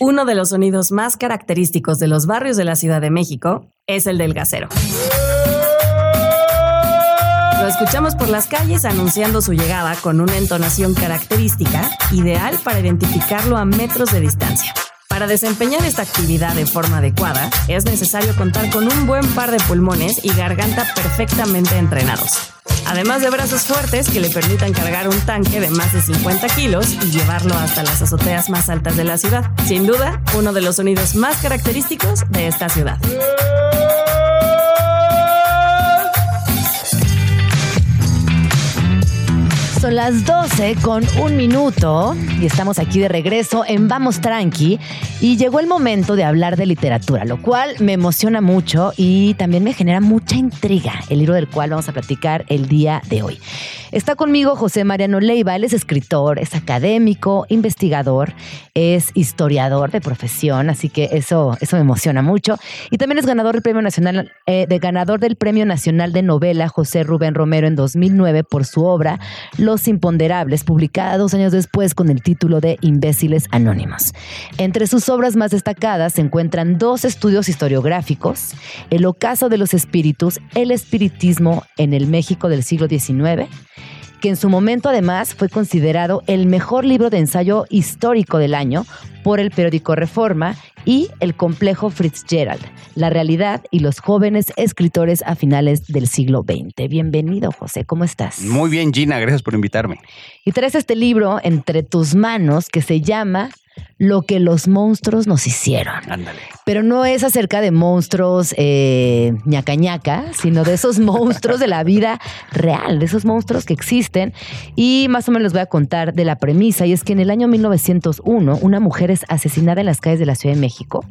Uno de los sonidos más característicos de los barrios de la Ciudad de México es el del gasero. Lo escuchamos por las calles anunciando su llegada con una entonación característica, ideal para identificarlo a metros de distancia. Para desempeñar esta actividad de forma adecuada, es necesario contar con un buen par de pulmones y garganta perfectamente entrenados. Además de brazos fuertes que le permitan cargar un tanque de más de 50 kilos y llevarlo hasta las azoteas más altas de la ciudad. Sin duda, uno de los sonidos más característicos de esta ciudad. Son las 12 con un minuto y estamos aquí de regreso en Vamos Tranqui y llegó el momento de hablar de literatura, lo cual me emociona mucho y también me genera mucha intriga, el libro del cual vamos a platicar el día de hoy. Está conmigo José Mariano Leiva, él es escritor, es académico, investigador, es historiador de profesión, así que eso, eso me emociona mucho. Y también es ganador del Premio Nacional, eh, de ganador del Premio Nacional de Novela José Rubén Romero en 2009 por su obra Los Imponderables, publicada dos años después con el título de Imbéciles Anónimos. Entre sus obras más destacadas se encuentran dos estudios historiográficos, El ocaso de los espíritus, el espiritismo en el México del siglo XIX, que en su momento además fue considerado el mejor libro de ensayo histórico del año por el periódico Reforma y el complejo Fitzgerald, la realidad y los jóvenes escritores a finales del siglo XX. Bienvenido, José, ¿cómo estás? Muy bien, Gina, gracias por invitarme. Y traes este libro entre tus manos que se llama lo que los monstruos nos hicieron. Ándale. Pero no es acerca de monstruos eh, ñaca ñaca, sino de esos monstruos de la vida real, de esos monstruos que existen. Y más o menos les voy a contar de la premisa. Y es que en el año 1901, una mujer es asesinada en las calles de la Ciudad de México.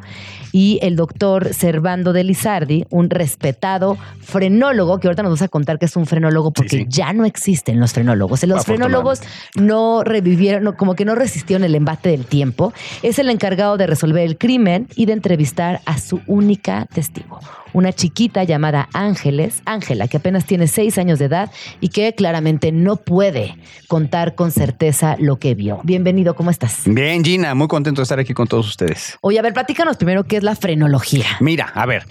Y el doctor Servando de Lizardi, un respetado frenólogo, que ahorita nos vas a contar que es un frenólogo porque sí. ya no existen los frenólogos. Los frenólogos no revivieron, no, como que no resistieron el embate del tiempo. Es el encargado de resolver el crimen y de entrevistar a su única testigo, una chiquita llamada Ángeles, Ángela, que apenas tiene seis años de edad y que claramente no puede contar con certeza lo que vio. Bienvenido, ¿cómo estás? Bien, Gina, muy contento de estar aquí con todos ustedes. Oye, a ver, platícanos primero qué es la frenología. Mira, a ver,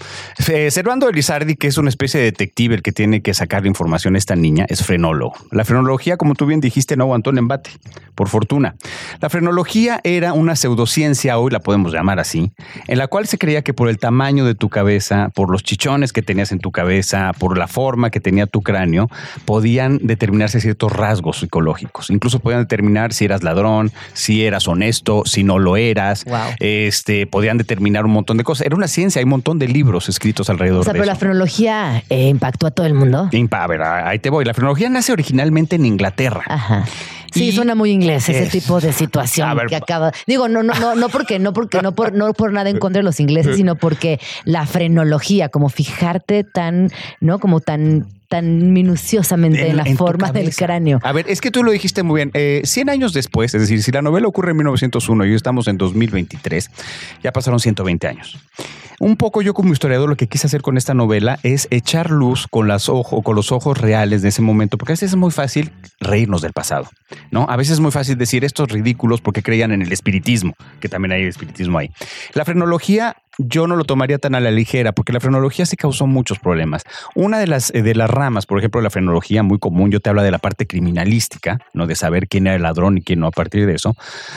eh, Servando Elizardi, que es una especie de detective el que tiene que sacar la información a esta niña, es frenólogo. La frenología, como tú bien dijiste, no aguantó el embate, por fortuna. La frenología era una pseudociencia, hoy la podemos llamar así, en la cual se creía que por el tamaño de tu cabeza, por los chichones que tenías en tu cabeza, por la forma que tenía tu cráneo, podían determinarse ciertos rasgos psicológicos. Incluso podían determinar si eras ladrón, si eras honesto, si no lo eras. Wow. Este, podían determinar un montón de cosas. Era una ciencia, hay un montón de libros escritos alrededor O sea, de pero la frenología eh, impactó a todo el mundo. A ver, ahí te voy. La frenología nace originalmente en Inglaterra. Ajá. Sí, Y- suena muy inglés ese tipo de situación ver, que acaba. Digo, no, no, no, no porque, no porque, no por, no por nada en contra de los ingleses, sino porque la frenología, como fijarte tan, ¿no? Como tan tan minuciosamente en, En- la en tu forma del cráneo. A ver, es que tú lo dijiste muy bien. Eh, 100 años después, es decir, si la novela ocurre en 1901 y hoy estamos en 2023, ya pasaron 120 años. Un poco yo como historiador lo que quise hacer con esta novela es echar luz con, las ojo, con los ojos reales de ese momento, porque a veces es muy fácil reírnos del pasado, ¿no? A veces es muy fácil decir estos ridículos porque creían en el espiritismo, que también hay espiritismo ahí. La frenología yo no lo tomaría tan a la ligera, porque la frenología sí causó muchos problemas. Una de las, eh, de las ramas, por ejemplo, de la frenología muy común, yo te hablo de la parte criminalística, ¿no? De saber quién era el ladrón y quién no a partir de eso.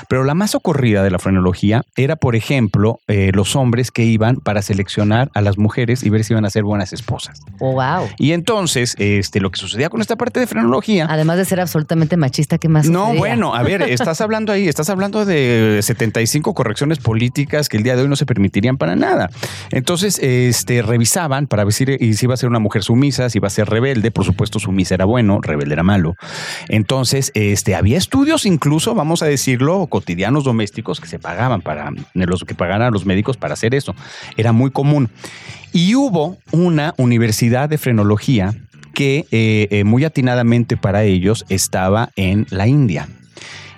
Pero la más ocurrida de la frenología era, por ejemplo, eh, los hombres que iban para seleccionar a las mujeres y ver si iban a ser buenas esposas. Oh, wow. Y entonces, este, lo que sucedía con esta parte de frenología. Además de ser absolutamente machista, ¿qué más No, sucedía? bueno, a ver, (laughs) estás hablando ahí, estás hablando de 75 correcciones políticas que el día de hoy no se permitirían para nada. Entonces, este, revisaban para ver si, iba a ser una mujer sumisa, si iba a ser rebelde, por supuesto, sumisa era bueno, rebelde era malo. Entonces, este, había estudios incluso, vamos a decirlo, cotidianos domésticos que se pagaban para, los que pagaran a los médicos para hacer eso. Era muy común. Y hubo una universidad de frenología que eh, eh, muy atinadamente para ellos estaba en la India.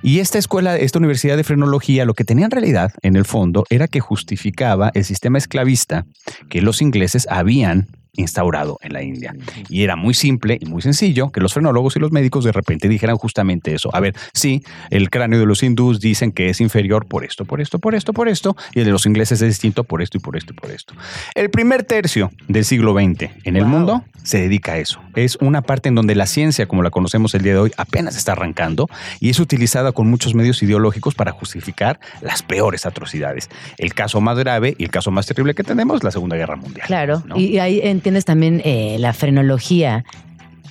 Y esta escuela, esta universidad de frenología, lo que tenía en realidad, en el fondo, era que justificaba el sistema esclavista que los ingleses habían instaurado en la India. Y era muy simple y muy sencillo que los frenólogos y los médicos de repente dijeran justamente eso. A ver, sí, el cráneo de los hindús dicen que es inferior por esto, por esto, por esto, por esto, y el de los ingleses es distinto por esto y por esto y por esto. El primer tercio del siglo XX en el Wow. mundo se dedica a eso. Es una parte en donde la ciencia, como la conocemos el día de hoy, apenas está arrancando y es utilizada con muchos medios ideológicos para justificar las peores atrocidades. El caso más grave y el caso más terrible que tenemos es la Segunda Guerra Mundial. Claro, ¿no? y ahí entiendes también eh, la frenología,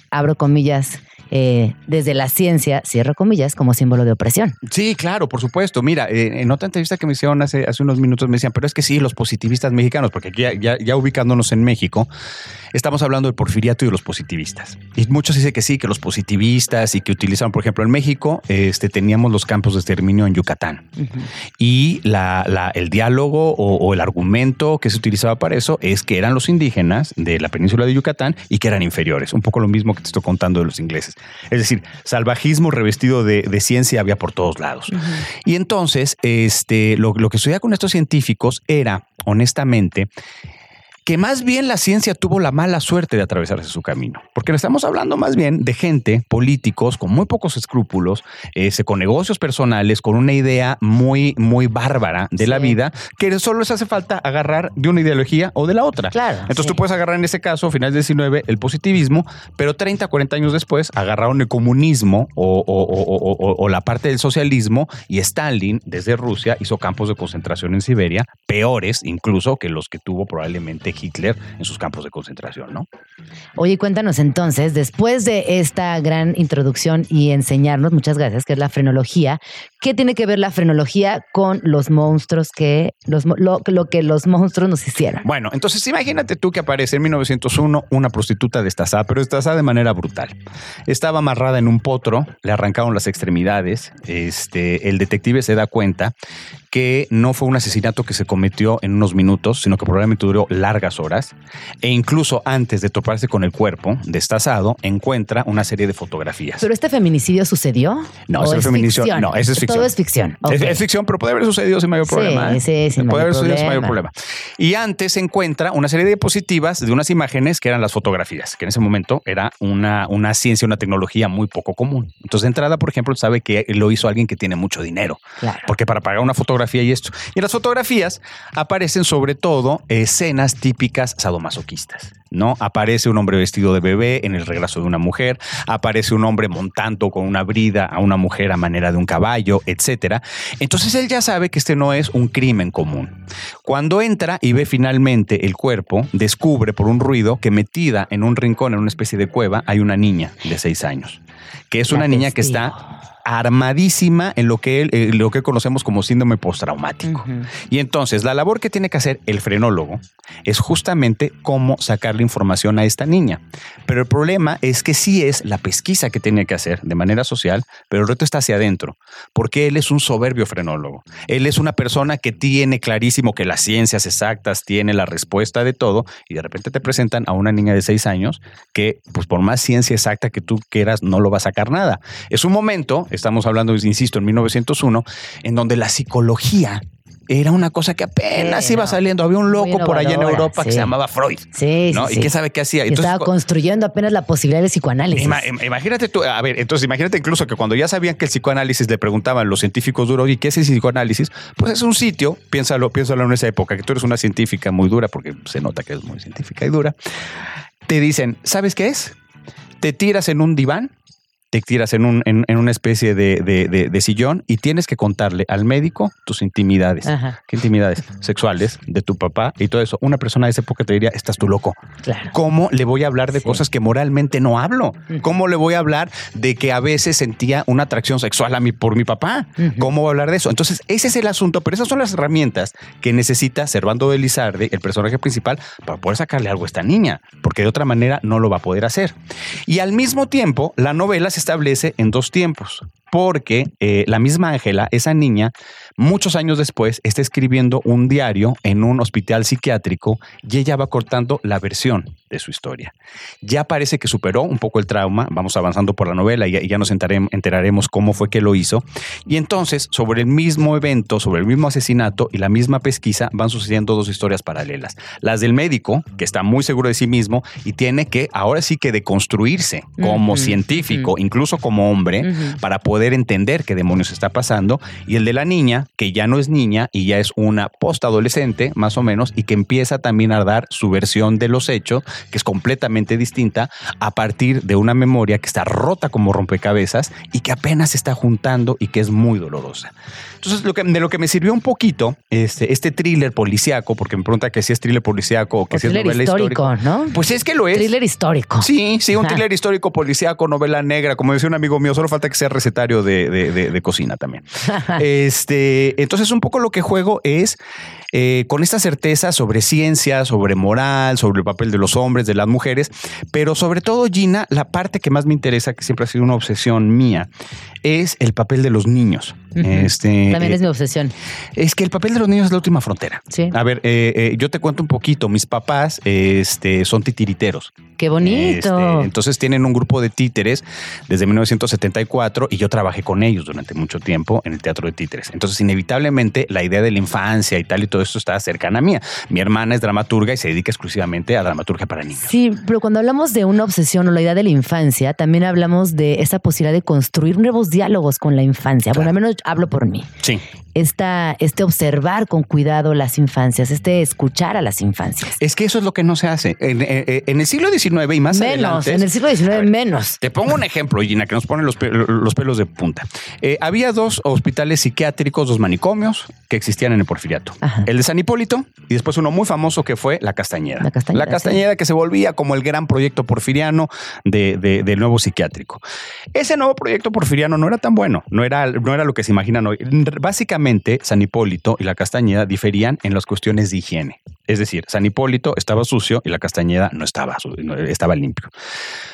abro comillas, eh, desde la ciencia, cierro comillas, como símbolo de opresión. Sí, claro, por supuesto. Mira, eh, en otra entrevista que me hicieron hace, hace unos minutos me decían, pero es que sí, los positivistas mexicanos, porque aquí ya, ya, ya ubicándonos en México, estamos hablando del porfiriato y de los positivistas. Y muchos dicen que sí, que los positivistas y que utilizaron, por ejemplo, en México, este, teníamos los campos de exterminio en Yucatán. Y la, la- el diálogo o, o el argumento que se utilizaba para eso es que eran los indígenas de la península de Yucatán y que eran inferiores. Un poco lo mismo que te estoy contando de los ingleses. Es decir, salvajismo revestido de, de ciencia había por todos lados. Y entonces, este, lo, lo que sucedía con estos científicos era, honestamente, que más bien la ciencia tuvo la mala suerte de atravesarse su camino. Porque estamos hablando más bien de gente, políticos, con muy pocos escrúpulos, ese, con negocios personales, con una idea muy, muy bárbara de la vida, que solo les hace falta agarrar de una ideología o de la otra. Claro, Entonces sí. tú puedes agarrar en ese caso, finales del 19, el positivismo, pero 30, 40 años después agarraron el comunismo o, o- o- o- o- o la parte del socialismo y Stalin desde Rusia hizo campos de concentración en Siberia, peores incluso que los que tuvo probablemente Hitler en sus campos de concentración, ¿no? Oye, cuéntanos entonces, después de esta gran introducción y enseñarnos, muchas gracias, que es la frenología, ¿qué tiene que ver la frenología con los monstruos que, los, lo, lo que los monstruos nos hicieron? Bueno, entonces imagínate tú que aparece en 1901 una prostituta destazada, pero destazada de manera brutal. Estaba amarrada en un potro, le arrancaron las extremidades. Este, el detective se da cuenta que no fue un asesinato que se cometió en unos minutos, sino que probablemente duró largas horas. E incluso antes de toparse con el cuerpo destazado, encuentra una serie de fotografías. ¿Pero este feminicidio sucedió? No, ¿O ese es feminicidio- ficción? no, ese es ficción. Todo es ficción. Es, ok. es ficción, pero puede haber sucedido sin mayor Sí, problema. ¿eh? sí, sin puede mayor haber sucedido sin mayor problema. problema. Y antes se encuentra una serie de diapositivas de unas imágenes que eran las fotografías, que en ese momento era una, una ciencia, una tecnología muy poco común. Entonces, de entrada, por ejemplo, sabe que lo hizo alguien que tiene mucho dinero. Claro. Porque para pagar una fotografía y esto. Y en las fotografías aparecen sobre todo escenas típicas sadomasoquistas. ¿No? Aparece un hombre vestido de bebé en el regreso de una mujer, aparece un hombre montando con una brida a una mujer a manera de un caballo, etcétera. Entonces él ya sabe que este no es un crimen común. Cuando entra y ve finalmente el cuerpo, descubre por un ruido que metida en un rincón, en una especie de cueva, hay una niña de seis años, que es una niña que está armadísima en lo que, eh, lo que conocemos como síndrome postraumático. Y entonces la labor que tiene que hacer el frenólogo es justamente cómo sacar la información a esta niña. Pero el problema es que sí es la pesquisa que tiene que hacer de manera social, pero el reto está hacia adentro, porque él es un soberbio frenólogo. Él es una persona que tiene clarísimo que las ciencias exactas tiene la respuesta de todo y de repente te presentan a una niña de seis años que, pues por más ciencia exacta que tú quieras, no lo va a sacar nada. Es un momento, estamos hablando, insisto, en 1901, en donde la psicología era una cosa que apenas Sí, iba no. saliendo. Había un loco por allá en Europa que se llamaba Freud. Sí, ¿no? sí, ¿Y qué sabe qué hacía? Estaba construyendo apenas la posibilidad del psicoanálisis. Ima- im- imagínate tú, a ver, entonces imagínate incluso que cuando ya sabían que el psicoanálisis le preguntaban los científicos duros, ¿y qué es el psicoanálisis? Pues es un sitio, piénsalo, piénsalo en esa época, que tú eres una científica muy dura, porque se nota que es muy científica y dura. Te dicen, ¿sabes qué es? Te tiras en un diván, te tiras en, un, en, en una especie de, de- de- de sillón y tienes que contarle al médico tus intimidades. Ajá, ¿Qué intimidades? Sexuales de tu papá y todo eso. Una persona de esa época te diría, estás tú loco. claro. ¿Cómo le voy a hablar de Sí. cosas que moralmente no hablo? ¿Cómo le voy a hablar de que a veces sentía una atracción sexual a mí por mi papá? ¿Cómo voy a hablar de eso? Entonces, ese es el asunto, pero esas son las herramientas que necesita Servando de Lizarde, el personaje principal, para poder sacarle algo a esta niña, porque de otra manera no lo va a poder hacer. Y al mismo tiempo, la novela se establece en dos tiempos. Porque eh, la misma Ángela, esa niña, muchos años después está escribiendo un diario en un hospital psiquiátrico y ella va cortando la versión de su historia. Ya parece que superó un poco el trauma, vamos avanzando por la novela y ya, y ya nos enteraremos, enteraremos cómo fue que lo hizo. Y entonces, sobre el mismo evento, sobre el mismo asesinato y la misma pesquisa, van sucediendo dos historias paralelas. Las del médico, que está muy seguro de sí mismo y tiene que, ahora sí que deconstruirse como científico, incluso como hombre, para poder entender qué demonios está pasando. Y el de la niña, que ya no es niña y ya es una postadolescente, más o menos, y que empieza también a dar su versión de los hechos, que es completamente distinta a partir de una memoria que está rota como rompecabezas y que apenas se está juntando y que es muy dolorosa. Entonces, lo que, de lo que me sirvió un poquito este, este thriller policíaco, porque me pregunta que si es thriller policíaco o que O si es novela histórico, histórica. ¿no? Pues es que lo es. Thriller histórico. Sí, sí, un Ajá. thriller histórico, policíaco, novela negra, como decía un amigo mío, solo falta que sea recetario de, de- de- de cocina también. (laughs) este, entonces, un poco lo que juego es eh, con esta certeza sobre ciencia, sobre moral, sobre el papel de los hombres, de las mujeres, pero sobre todo, Gina, la parte que más me interesa, que siempre ha sido una obsesión mía, es el papel de los niños. Este, También eh, es mi obsesión. es que el papel de los niños es la última frontera. Sí. A ver, eh, eh, yo te cuento un poquito. Mis papás este, son titiriteros. Qué bonito. Este, entonces tienen un grupo de títeres desde 1974 y yo trabajé con ellos durante mucho tiempo en el teatro de títeres. Entonces, inevitablemente, la idea de la infancia y tal y todo esto está cercana a mía. Mi hermana es dramaturga y se dedica exclusivamente a dramaturgia para niños. Sí, pero cuando hablamos de una obsesión o la idea de la infancia, también hablamos de esa posibilidad de construir nuevos diálogos con la infancia. Bueno, al menos hablo por mí. Sí. Esta, este observar con cuidado las infancias, este escuchar a las infancias. Es que eso es lo que no se hace. En, en- en el siglo XIX y más menos, adelante. en el siglo XIX ver, menos. Te pongo un ejemplo, Gina, que nos pone los, los pelos de punta. Eh, había dos hospitales psiquiátricos, dos manicomios que existían en el Porfiriato. Ajá. El de San Hipólito y después uno muy famoso que fue La Castañeda. La Castañeda, Castañeda que se volvía como el gran proyecto porfiriano de- de- del nuevo psiquiátrico. Ese nuevo proyecto porfiriano no era tan bueno, no era, no era lo que se imaginan hoy. Básicamente, San Hipólito y La Castañeda diferían en las cuestiones de higiene. Es decir, San Hipólito estaba sucio y la Castañeda no estaba, estaba limpio.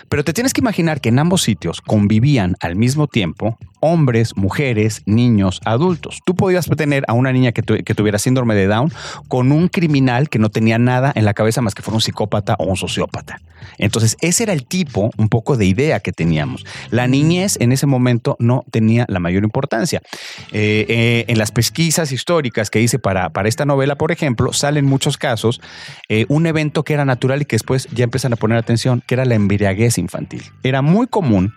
Pero te tienes que imaginar que en ambos sitios convivían al mismo tiempo hombres, mujeres, niños, adultos. Tú podías tener a una niña que tuviera síndrome de Down con un criminal que no tenía nada en la cabeza más que fuera un psicópata o un sociópata. Entonces, ese era el tipo, un poco de idea que teníamos. La niñez en ese momento no tenía la mayor importancia. Eh, eh, en las pesquisas históricas que hice para, para esta novela, por ejemplo, salen muchos casos eh, un evento que era natural y que después ya empiezan a poner atención, que era la embriaguez infantil. Era muy común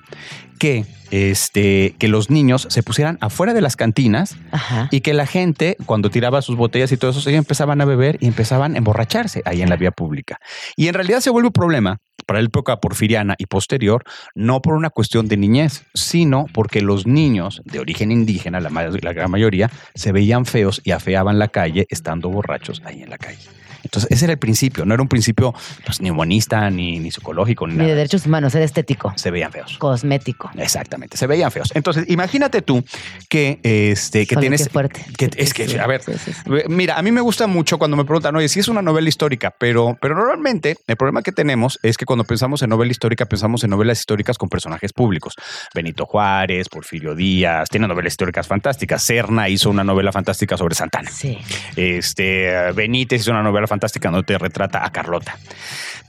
que, este, que los niños se pusieran afuera de las cantinas Ajá. y que la gente, cuando tiraba sus botellas y todo eso, ellos empezaban a beber y empezaban a emborracharse ahí en la vía pública. Y en realidad se vuelve un problema para la época porfiriana y posterior, no por una cuestión de niñez, sino porque los niños de origen indígena, la, la gran mayoría, se veían feos y afeaban la calle estando borrachos ahí en la calle. Entonces, ese era el principio, no era un principio pues, ni humanista, ni, ni psicológico, ni, Ni de derechos humanos, era estético, Se veían feos. cosmético. Exactamente, se veían feos. Entonces, imagínate tú que, este, que tienes... fuerte. que- es que, Sí, a ver, sí, sí, sí. mira, a mí me gusta mucho cuando me preguntan, oye, si es una novela histórica, pero, pero normalmente el problema que tenemos es que cuando pensamos en novela histórica, pensamos en novelas históricas con personajes públicos. Benito Juárez, Porfirio Díaz, tiene novelas históricas fantásticas. Serna hizo una novela fantástica sobre Santana. Sí. Este, Benítez hizo una novela fantástica donde te retrata a Carlota.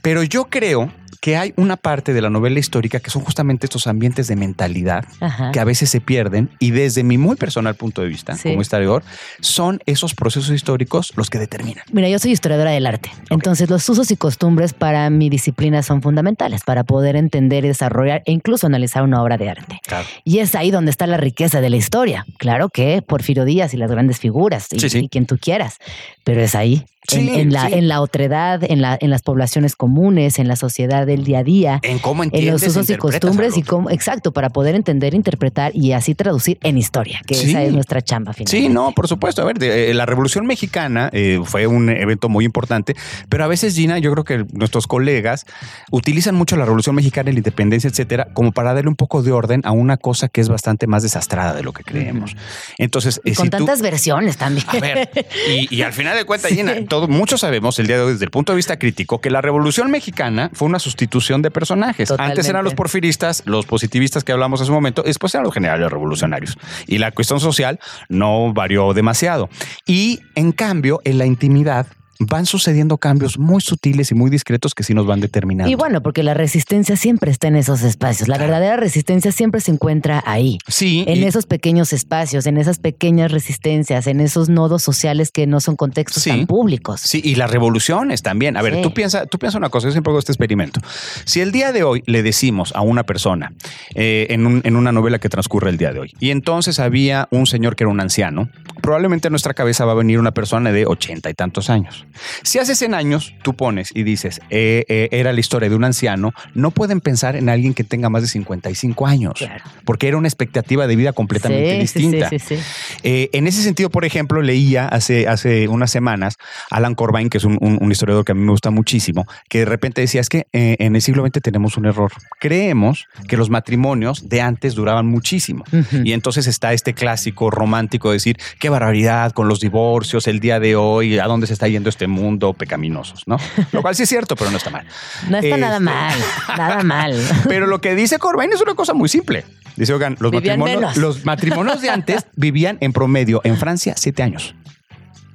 Pero yo creo que hay una parte de la novela histórica que son justamente estos ambientes de mentalidad Ajá. que a veces se pierden y desde mi muy personal punto de vista Sí. como historiador son esos procesos históricos los que determinan. Mira, yo soy historiadora del arte. Entonces, los usos y costumbres para mi disciplina son fundamentales para poder entender y desarrollar e incluso analizar una obra de arte. Claro. Y es ahí donde está la riqueza de la historia. Claro que Porfirio Díaz y las grandes figuras y, Sí, sí. y quien tú quieras, pero es ahí. En, Sí, en la, sí. en la otredad, en, la, en las poblaciones comunes, en la sociedad del día a día, En cómo en entiendes, los usos y costumbres y cómo, exacto, para poder entender, interpretar y así traducir en historia, que Sí. esa es nuestra chamba final. Sí, no, por supuesto. A ver, de- eh, la Revolución Mexicana eh, fue un evento muy importante, pero a veces, Gina, yo creo que nuestros colegas utilizan mucho la Revolución Mexicana, la independencia, etcétera, como para darle un poco de orden a una cosa que es bastante más desastrada de lo que creemos. Entonces, Y eh, con si tú- tantas versiones también. A ver, y, y al final de cuentas, Gina, (laughs) todos, muchos sabemos el día de hoy desde el punto de vista crítico que la Revolución Mexicana fue una sustitución de personajes. Totalmente. Antes eran los porfiristas, los positivistas que hablamos hace un momento, y después eran los generales revolucionarios. Y la cuestión social no varió demasiado. Y en cambio, en la intimidad van sucediendo cambios muy sutiles y muy discretos que sí nos van determinando. Y bueno, porque la resistencia siempre está en esos espacios. La verdadera resistencia siempre se encuentra ahí. sí, En y- esos pequeños espacios, en esas pequeñas resistencias, en esos nodos sociales que no son contextos Sí. tan públicos. Sí, y las revoluciones también. A ver, Sí. tú piensa, tú piensa una cosa, yo siempre hago este experimento. Si el día de hoy le decimos a una persona eh, en, un- en una novela que transcurre el día de hoy, y entonces había un señor que era un anciano, probablemente a nuestra cabeza va a venir una persona de ochenta y tantos años. Si hace 100 años tú pones y dices, eh, eh, era la historia de un anciano, no pueden pensar en alguien que tenga más de 55 años, Claro. porque era una expectativa de vida completamente Sí, distinta. Sí, sí, sí. Eh, en ese sentido, por ejemplo, leía hace, hace unas semanas Alan Corbain, que es un, un- un historiador que a mí me gusta muchísimo, que de repente decía, es que eh, en el siglo XX tenemos un error. Creemos que los matrimonios de antes duraban muchísimo. Y entonces está este clásico romántico de decir, qué barbaridad con los divorcios el día de hoy, a dónde se está yendo este mundo pecaminosos, ¿no? (laughs) Lo cual sí es cierto, pero no está mal. No está nada Este- mal, (laughs) nada mal. Pero lo que dice Corbain es una cosa muy simple. Dice, oigan, los matrimonios, menos. los matrimonios de antes (laughs) vivían en promedio en Francia siete años.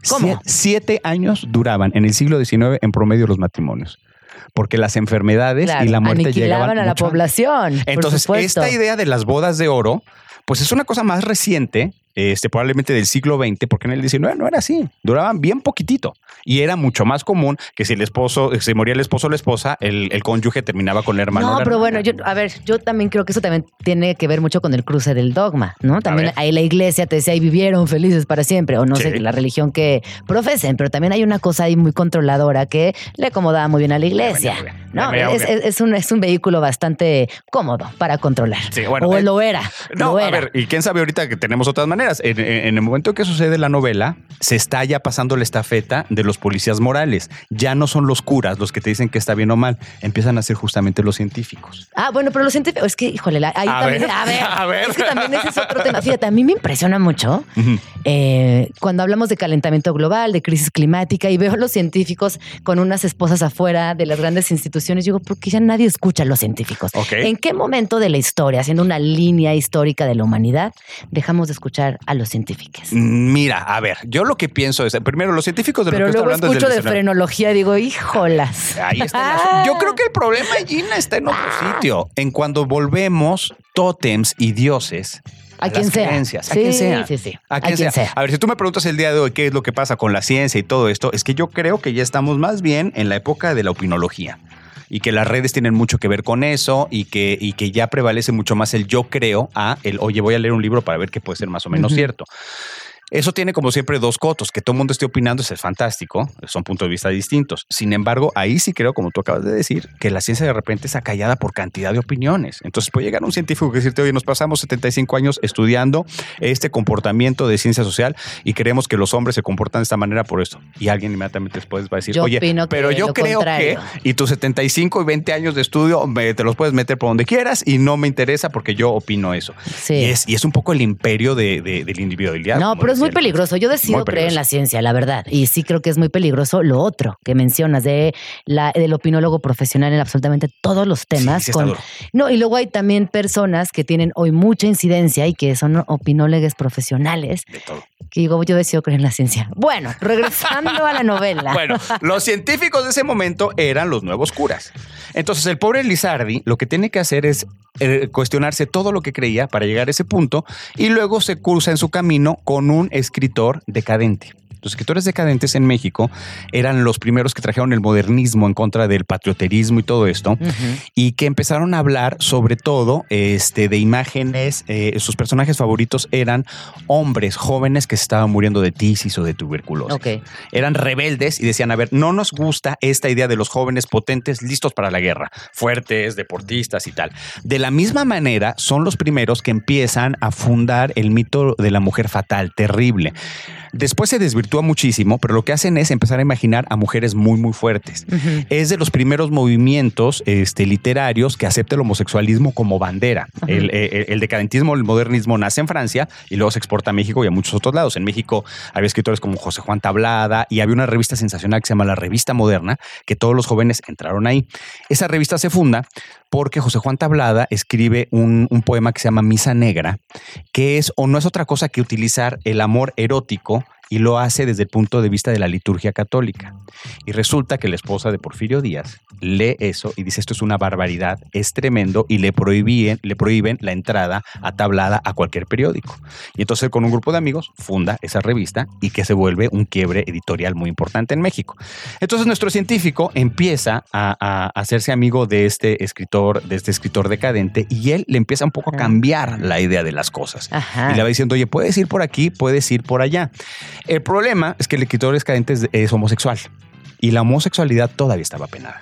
¿Cómo? Sie- siete años duraban en el siglo XIX en promedio los matrimonios. Porque las enfermedades Claro, y la muerte llegaban a la mucho población. Entonces, esta idea de las bodas de oro, pues es una cosa más reciente, este, probablemente del siglo XX, porque en el XIX no era así. Duraban bien poquitito. Y era mucho más común que si el esposo, se moría el esposo o la esposa, el, el cónyuge terminaba con el hermano. No, pero bueno, yo, a ver, yo también creo que eso también tiene que ver mucho con el cruce del dogma, ¿no? También ahí la iglesia te decía, y vivieron felices para siempre, o no Sí. sé, la religión que profesen, pero también hay una cosa ahí muy controladora que le acomodaba muy bien a la iglesia, ¿no? Es, ya. es- es un, es un vehículo bastante cómodo para controlar. Sí, bueno, o eh, lo era, No, lo a ver, y quién sabe ahorita que tenemos otras maneras. En, en- en el momento que sucede la novela, se está ya pasando la estafeta de los policías morales. Ya no son los curas los que te dicen que está bien o mal, empiezan a ser justamente los científicos. Ah, bueno, pero los científicos, es que, híjole, la- ahí A también, ver, a ver, (laughs) a ver. es que también ese es otro tema. Fíjate, a mí me impresiona mucho eh, cuando hablamos de calentamiento global, de crisis climática, y veo a los científicos con unas esposas afuera de las grandes instituciones, digo, ¿por qué ya nadie escucha a los científicos? ¿En qué momento de la historia, haciendo una línea histórica de la humanidad, dejamos de escuchar a los científicos? Mira, a ver, yo lo que pienso es, primero, los científicos de Pero lo que luego hablando escucho es de frenología digo, híjolas. Ahí está. Yo creo que el problema, Gina, está en otro sitio. En cuando volvemos tótems y dioses. A las quien sea. creencias, a quien sea. sí, sí. A quien, sea. A ver, si tú me preguntas el día de hoy qué es lo que pasa con la ciencia y todo esto, es que yo creo que ya estamos más bien en la época de la opinología. Y que las redes tienen mucho que ver con eso y que, y que ya prevalece mucho más el yo creo a el, oye, voy a leer un libro para ver qué puede ser más o menos cierto. Eso tiene como siempre dos cotos, que todo el mundo esté opinando es fantástico, son puntos de vista distintos. Sin embargo, ahí sí creo, como tú acabas de decir, que la ciencia de repente es acallada por cantidad de opiniones. Entonces puede llegar un científico que decirte, oye, nos pasamos 75 años estudiando este comportamiento de ciencia social y creemos que los hombres se comportan de esta manera por esto. Y alguien inmediatamente después va a decir, Yo oye, pero yo creo contrario". que, y tus 75 y 20 años de estudio me- te los puedes meter por donde quieras y no me interesa porque yo opino eso. Sí. Y, es, y es un poco el imperio de, de, de la individualidad. No, pero es muy peligroso. Yo decido creer en la ciencia, la verdad. Y sí creo que es muy peligroso lo otro que mencionas de la, del opinólogo profesional en absolutamente todos los temas. Sí, con- no, y luego hay también personas que tienen hoy mucha incidencia y que son opinólogos profesionales. De todo. Que digo, yo decido creer en la ciencia. Bueno, regresando a la novela. (laughs) Bueno, los científicos de ese momento eran los nuevos curas. Entonces, el pobre Lizardi lo que tiene que hacer es eh, cuestionarse todo lo que creía para llegar a ese punto y luego se cruza en su camino con un escritor decadente. Los escritores decadentes en México eran los primeros que trajeron el modernismo en contra del patrioterismo y todo esto, y que empezaron a hablar sobre todo este, de imágenes. eh, sus personajes favoritos eran hombres jóvenes que se estaban muriendo de tisis o de tuberculosis eran rebeldes y decían, a ver, no nos gusta esta idea de los jóvenes potentes listos para la guerra, fuertes, deportistas y tal. De la misma manera, son los primeros que empiezan a fundar el mito de la mujer fatal, terrible. Después se desvirtúa muchísimo, pero lo que hacen es empezar a imaginar a mujeres muy, muy fuertes. Es de los primeros movimientos este, literarios que acepta el homosexualismo como bandera. el, el- el decadentismo, el modernismo nace en Francia y luego se exporta a México y a muchos otros lados. En México había escritores como José Juan Tablada y había una revista sensacional que se llama La Revista Moderna, que todos los jóvenes entraron ahí. Esa revista se funda porque José Juan Tablada escribe un, poema que se llama Misa Negra, que es o no es otra cosa que utilizar el amor erótico y lo hace desde el punto de vista de la liturgia católica. Y resulta que la esposa de Porfirio Díaz lee eso y dice esto es una barbaridad, es tremendo y le prohíben, le prohíben la entrada a tablada a cualquier periódico. Y entonces con un grupo de amigos funda esa revista y que se vuelve un quiebre editorial muy importante en México. Entonces nuestro científico empieza a, a hacerse amigo de este escritor, de este escritor decadente y él le empieza un poco a cambiar la idea de las cosas. Ajá. Y le va diciendo, oye, puedes ir por aquí, puedes ir por allá. El problema es que el escritor decadente es, es homosexual y la homosexualidad todavía estaba penada.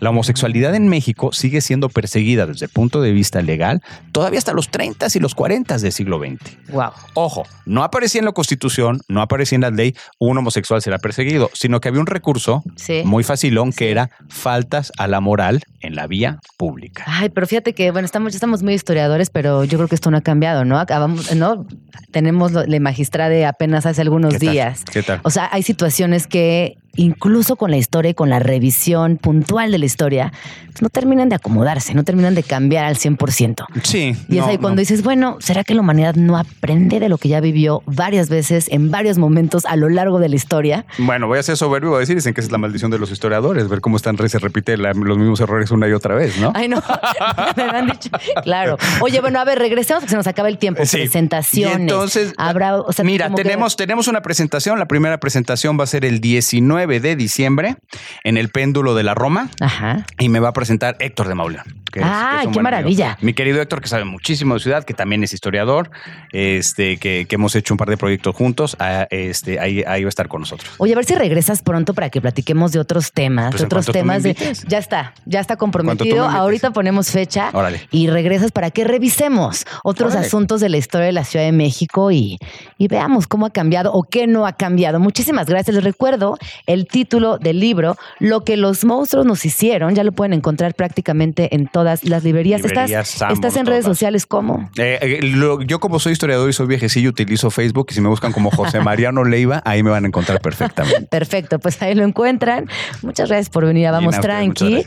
La homosexualidad en México sigue siendo perseguida desde el punto de vista legal todavía hasta los 30 y los 40 del siglo XX. Wow. Ojo, no aparecía en la Constitución, no aparecía en la ley, un homosexual será perseguido, sino que había un recurso Sí. muy facilón que era faltas a la moral en la vía pública. Ay, pero fíjate que, bueno, estamos, ya estamos muy historiadores, pero yo creo que esto no ha cambiado, ¿no? Acabamos, ¿no? Tenemos la magistrada apenas hace algunos días. ¿Qué tal? O sea, hay situaciones que incluso con la historia y con la revisión puntual de la historia, pues, no terminan de acomodarse, no terminan de cambiar al 100%. Sí. Y es no, ahí cuando no. dices, bueno, ¿será que la humanidad no aprende de lo que ya vivió varias veces en varios momentos a lo largo de la historia? Bueno, voy a ser soberbio y voy a decir, dicen que esa es la maldición de los historiadores, ver cómo están se repite la- los mismos errores una y otra vez, ¿no? Ay, no, (laughs) me han dicho. Claro. Oye, bueno, a ver, regresemos porque se nos acaba el tiempo. Sí. Presentaciones. Y entonces, habrá, o sea, mira, que- tenemos, tenemos una presentación. La primera presentación va a ser el 19 de diciembre en el péndulo de la Roma Ajá. y me va a presentar Héctor de Mauleón. que es- ¡Ay, que es un qué amigo. maravilla! Mi querido Héctor, que sabe muchísimo de ciudad, que también es historiador, este, que, que hemos hecho un par de proyectos juntos, ah, este, ahí, ahí va a estar con nosotros. Oye, a ver si regresas pronto para que platiquemos de otros temas, Pues de otros temas de. Ya está, ya está comprometido. Ahorita ponemos fecha Órale. y regresas para que revisemos otros Órale. asuntos de la historia de la Ciudad de México y, y veamos cómo ha cambiado o qué no ha cambiado. Muchísimas gracias. Les recuerdo el título del libro, Lo que los monstruos nos hicieron. Ya lo pueden encontrar prácticamente en todas las librerías. Librerías, estás, en redes sociales, ¿cómo? Eh, eh, lo- yo como soy historiador y soy viejecillo, utilizo Facebook y si me buscan como José (laughs) Mariano Leiva, ahí me van a encontrar perfectamente. Perfecto, pues ahí lo encuentran. Muchas gracias por venir a Vamos Bien, Tranqui.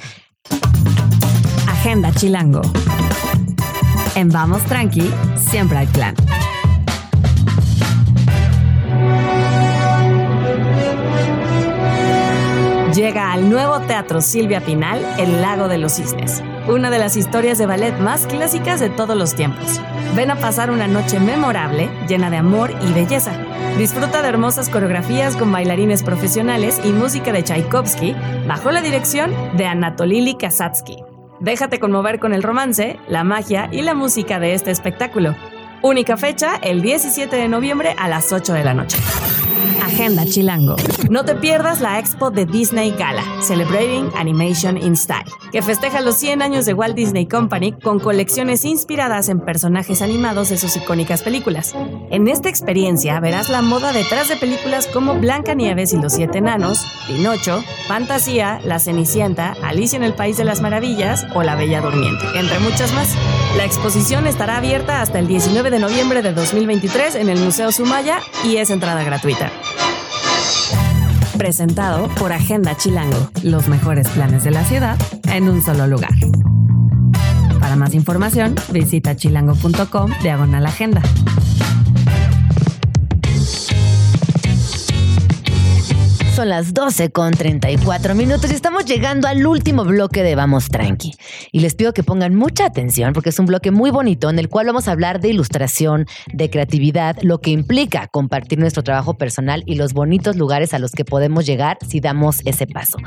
Agenda Chilango. En Vamos Tranqui, siempre hay plan. Llega al nuevo Teatro Silvia Pinal El Lago de los Cisnes, una de las historias de ballet más clásicas de todos los tiempos. Ven a pasar una noche memorable, llena de amor y belleza. Disfruta de hermosas coreografías con bailarines profesionales y música de Tchaikovsky bajo la dirección de Anatolili Kasatsky. Déjate conmover con el romance, la magia y la música de este espectáculo. Única fecha, el 17 de noviembre a las 8 de la noche. Agenda Chilango. No te pierdas la expo de Disney Gala, Celebrating Animation in Style, que festeja los 100 años de Walt Disney Company con colecciones inspiradas en personajes animados de sus icónicas películas. En esta experiencia verás la moda detrás de películas como Blancanieves y los Siete Enanos, Pinocho, Fantasía, La Cenicienta, Alicia en el País de las Maravillas o La Bella Durmiente, entre muchas más. La exposición estará abierta hasta el 19 de noviembre de 2023 en el Museo Sumaya y es entrada gratuita. Presentado por Agenda Chilango, los mejores planes de la ciudad en un solo lugar. Para más información, visita chilango.com diagonal agenda. Son las 12 con 34 minutos y estamos llegando al último bloque de Vamos Tranqui. Y les pido que pongan mucha atención porque es un bloque muy bonito en el cual vamos a hablar de ilustración, de creatividad, lo que implica compartir nuestro trabajo personal y los bonitos lugares a los que podemos llegar si damos ese paso.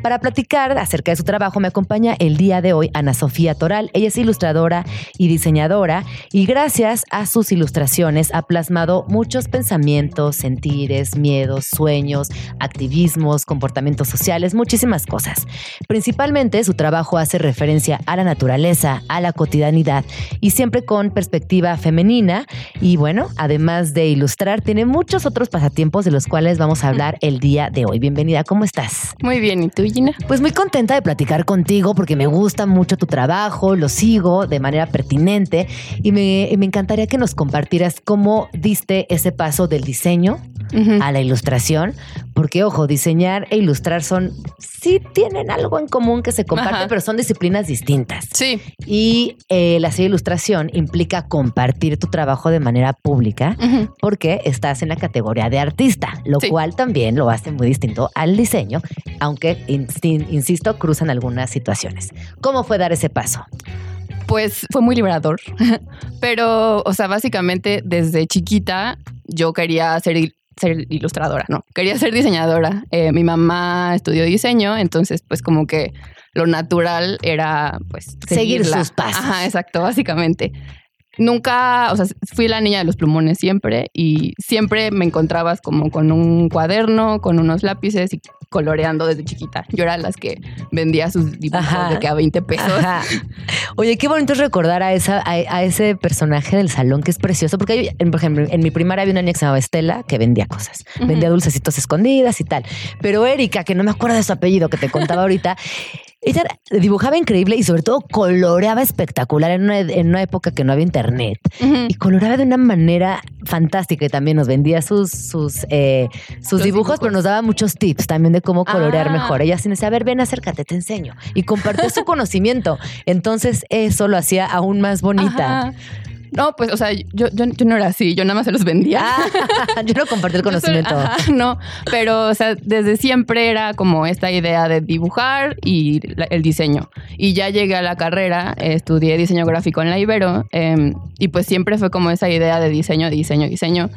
Para platicar acerca de su trabajo me acompaña el día de hoy Ana Sofía Toral. Ella es ilustradora y diseñadora y gracias a sus ilustraciones ha plasmado muchos pensamientos, sentires, miedos, sueños, activismos, comportamientos sociales, muchísimas cosas. Principalmente su trabajo hace referencia a la naturaleza, a la cotidianidad y siempre con perspectiva femenina. Y bueno, además de ilustrar, tiene muchos otros pasatiempos de los cuales vamos a hablar el día de hoy. Bienvenida, ¿cómo estás? Muy bien, ¿y tú, Gina? Pues muy contenta de platicar contigo porque me gusta mucho tu trabajo, lo sigo de manera pertinente y me, me encantaría que nos compartieras cómo diste ese paso del diseño a la ilustración, porque ojo, diseñar e ilustrar son, sí tienen algo en común que se comparte, Ajá. pero son disciplinas distintas. Sí. Y eh, la serie ilustración implica compartir tu trabajo de manera pública porque estás en la categoría de artista, lo Sí. cual también lo hace muy distinto al diseño, aunque, insi- insisto, cruzan algunas situaciones. ¿Cómo fue dar ese paso? Pues fue muy liberador. (laughs) Pero, o sea, básicamente desde chiquita yo quería ser, il- ser ilustradora, no, quería ser diseñadora. Eh, mi mamá estudió diseño, entonces pues como que lo natural era pues Seguir seguirla. sus pasos. Ajá, exacto, básicamente. Nunca, o sea, fui la niña de los plumones siempre y siempre me encontrabas como con un cuaderno, con unos lápices y coloreando desde chiquita. Yo era las que vendía sus dibujos Ajá. de que a 20 pesos. Ajá. Oye, qué bonito es recordar a, esa, a, a ese personaje del salón que es precioso, porque hay- en- por ejemplo, en mi primaria había una niña que se llamaba Estela que vendía cosas, vendía dulcecitos escondidas y tal. Pero Erika, que no me acuerdo de su apellido que te contaba ahorita, ella dibujaba increíble y sobre todo coloreaba espectacular en una, en una época que no había internet. Y coloreaba de una manera fantástica y también nos vendía sus, sus, eh, sus dibujos, dibujos. pero nos daba muchos tips también de cómo colorear Ah. mejor. Ella sin decía, a ver, ven, acércate, te enseño. Y compartía su (laughs) conocimiento. Entonces eso lo hacía aún más bonita. Ajá. No, pues, o sea, yo, yo, yo no era así, yo nada más se los vendía. Ah, yo no compartí el (laughs) conocimiento. ajá, no, pero, o sea, desde siempre era como esta idea de dibujar y la- el diseño. Y ya llegué a la carrera, eh, estudié diseño gráfico en la Ibero, eh, y pues siempre fue como esa idea de diseño, diseño, diseño.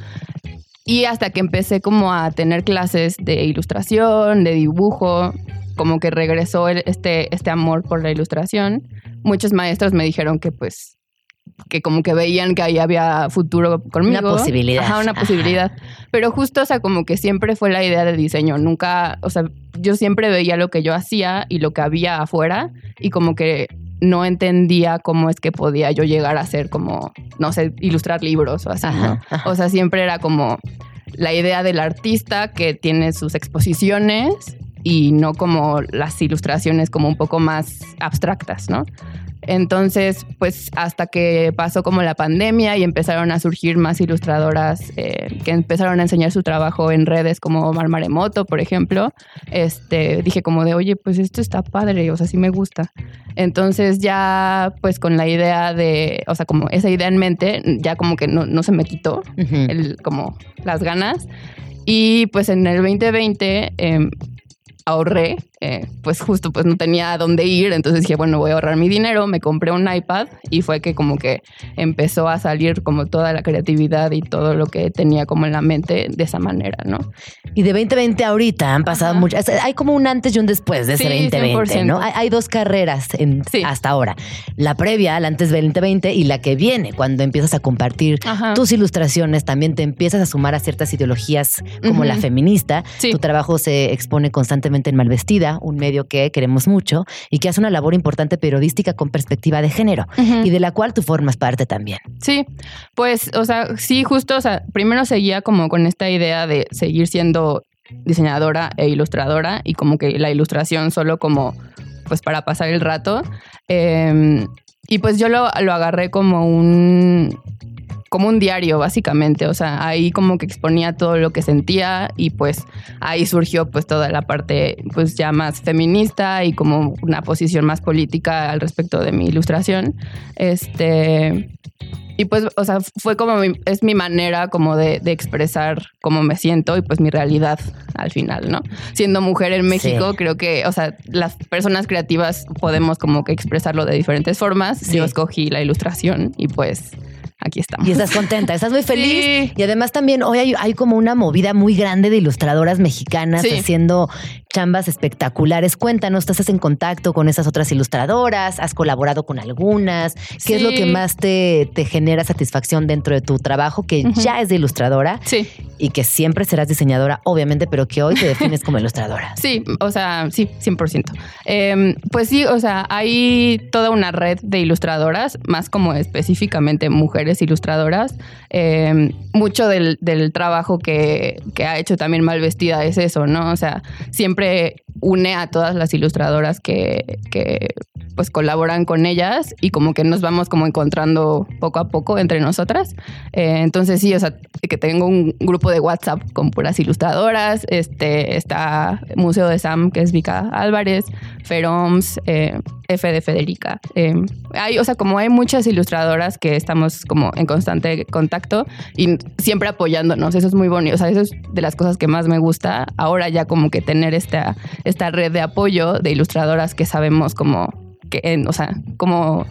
Y hasta que empecé como a tener clases de ilustración, de dibujo, como que regresó el- este, este amor por la ilustración. Muchos maestros me dijeron que pues que como que veían que ahí había futuro conmigo. Una posibilidad. Ajá, una Ajá. posibilidad. Pero justo, o sea, como que siempre fue la idea de diseño. Nunca, o sea, yo siempre veía lo que yo hacía y lo que había afuera y como que no entendía cómo es que podía yo llegar a ser como, no sé, ilustrar libros o así, ¿no? Ajá, ajá. O sea, siempre era como la idea del artista que tiene sus exposiciones y no como las ilustraciones como un poco más abstractas, ¿no? Entonces, pues hasta que pasó como la pandemia y empezaron a surgir más ilustradoras eh, que empezaron a enseñar su trabajo en redes como Mar Maremoto, por ejemplo, este, dije como de, oye, pues esto está padre, o sea, sí me gusta. Entonces ya, pues con la idea de, o sea, como esa idea en mente, ya como que no, no se me quitó el, como las ganas. Y pues en el 2020 em, ahorré eh, pues justo pues no tenía a dónde ir, entonces dije, bueno, voy a ahorrar mi dinero, me compré un iPad y fue que como que empezó a salir como toda la creatividad y todo lo que tenía como en la mente de esa manera, ¿no? Y de 2020 ahorita han pasado muchas. Hay como un antes y un después de ese Sí, 2020, 100%. ¿no? Hay, hay dos carreras en- Sí. hasta ahora. La previa, la antes 2020 y la que viene, cuando empiezas a compartir Ajá. tus ilustraciones, también te empiezas a sumar a ciertas ideologías como la feminista. Sí. Tu trabajo se expone constantemente en Malvestida, un medio que queremos mucho y que hace una labor importante periodística con perspectiva de género y de la cual tú formas parte también. Sí, pues, o sea, sí, justo, o sea, primero seguía como con esta idea de seguir siendo diseñadora e ilustradora y como que la ilustración solo como, pues, para pasar el rato. Eh, y pues yo lo, lo agarré como un como un diario básicamente, o sea, ahí como que exponía todo lo que sentía y pues ahí surgió pues toda la parte pues ya más feminista y como una posición más política al respecto de mi ilustración. Este y pues, o sea, fue como mi- es mi manera como de, de expresar cómo me siento y pues mi realidad al final, ¿no? Siendo mujer en México, Sí. creo que, o sea, las personas creativas podemos como que expresarlo de diferentes formas. Sí. Yo escogí la ilustración y pues aquí estamos. Y estás contenta, estás muy feliz. Sí. Y además también hoy hay, hay como una movida muy grande de ilustradoras mexicanas Sí. haciendo chambas espectaculares. Cuéntanos, ¿tú estás en contacto con esas otras ilustradoras? ¿Has colaborado con algunas? ¿Qué es lo que más te, te genera satisfacción dentro de tu trabajo, que ya es de ilustradora Sí, y que siempre serás diseñadora, obviamente, pero que hoy te defines como ilustradora? (laughs) sí, o sea, sí, 100%. Eh, pues sí, o sea, hay toda una red de ilustradoras, más como específicamente mujeres ilustradoras. Eh, mucho del, del trabajo que, que ha hecho también Malvestida es eso, ¿no? O sea, siempre siempre une a todas las ilustradoras que, pues colaboran con ellas y como que nos vamos como encontrando poco a poco entre nosotras. Eh, entonces sí, o sea, que tengo un grupo de WhatsApp con puras ilustradoras, este, está Museo de Sam, que es Vika Álvarez, Feroms, eh, F de Federica. Eh, hay, o sea, como hay muchas ilustradoras que estamos como en constante contacto y siempre apoyándonos, eso es muy bonito, o sea, eso es de las cosas que más me gusta. Ahora ya como que tener esta, esta red de apoyo de ilustradoras que sabemos como que, en- o sea, como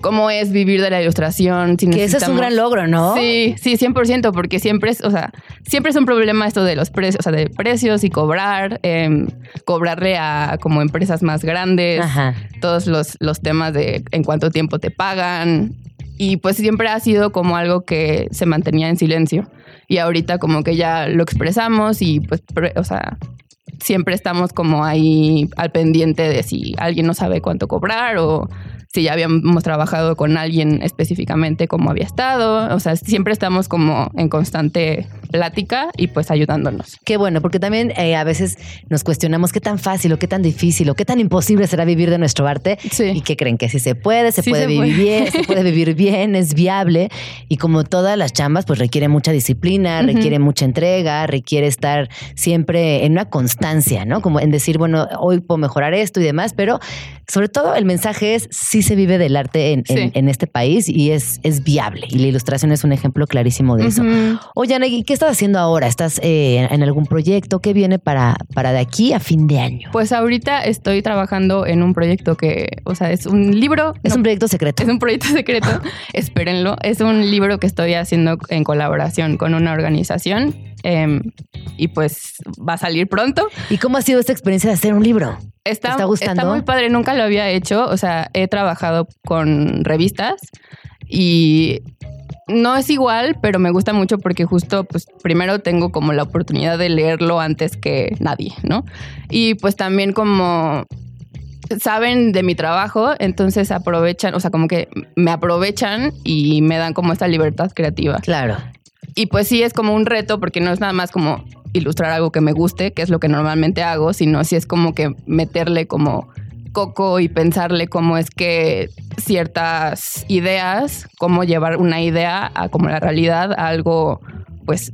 cómo es vivir de la ilustración. si Que ese es un gran logro, ¿no? Sí, sí, 100%, porque siempre es, o sea, siempre es un problema esto de los precios, o sea, de precios y cobrar, em, cobrarle a como empresas más grandes, Ajá. todos los, los temas de en cuánto tiempo te pagan. Y pues siempre ha sido como algo que se mantenía en silencio. Y ahorita como que ya lo expresamos y pues, pre- o sea, siempre estamos como ahí al pendiente de si alguien no sabe cuánto cobrar o si ya habíamos trabajado con alguien específicamente cómo había estado. O sea, siempre estamos como en constante plática y pues ayudándonos. Qué bueno, porque también eh, a veces nos cuestionamos qué tan fácil o qué tan difícil o qué tan imposible será vivir de nuestro arte. Sí. Y que creen que sí se puede, se Sí puede se vivir puede. bien, se puede vivir (laughs) bien, es viable. Y como todas las chambas, pues requiere mucha disciplina, requiere mucha entrega, requiere estar siempre en una constancia, ¿no? Como en decir, bueno, hoy puedo mejorar esto y demás, pero sobre todo el mensaje es sí se vive del arte en, en- Sí. en este país y es, es viable. Y la ilustración es un ejemplo clarísimo de eso. Oye, Anegui, ¿qué estás haciendo ahora? ¿Estás eh, en algún proyecto? ¿Qué viene para, para de aquí a fin de año? Pues ahorita estoy trabajando en un proyecto que, o sea, es un libro. es no, un proyecto secreto. Es un proyecto (laughs) secreto, espérenlo. Es un libro que estoy haciendo en colaboración con una organización em, y pues va a salir pronto. ¿Y cómo ha sido esta experiencia de hacer un libro? Está, ¿Te está gustando? muy padre, nunca lo había hecho. O sea, he trabajado con revistas y no es igual, pero me gusta mucho porque justo, pues primero tengo como la oportunidad de leerlo antes que nadie, ¿no? Y pues también como saben de mi trabajo, entonces aprovechan, o sea, como que me aprovechan y me dan como esta libertad creativa. Claro. Y pues sí es como un reto porque no es nada más como ilustrar algo que me guste, que es lo que normalmente hago, sino sí es como que meterle como coco y pensarle cómo es que ciertas ideas, cómo llevar una idea a como la realidad, a algo pues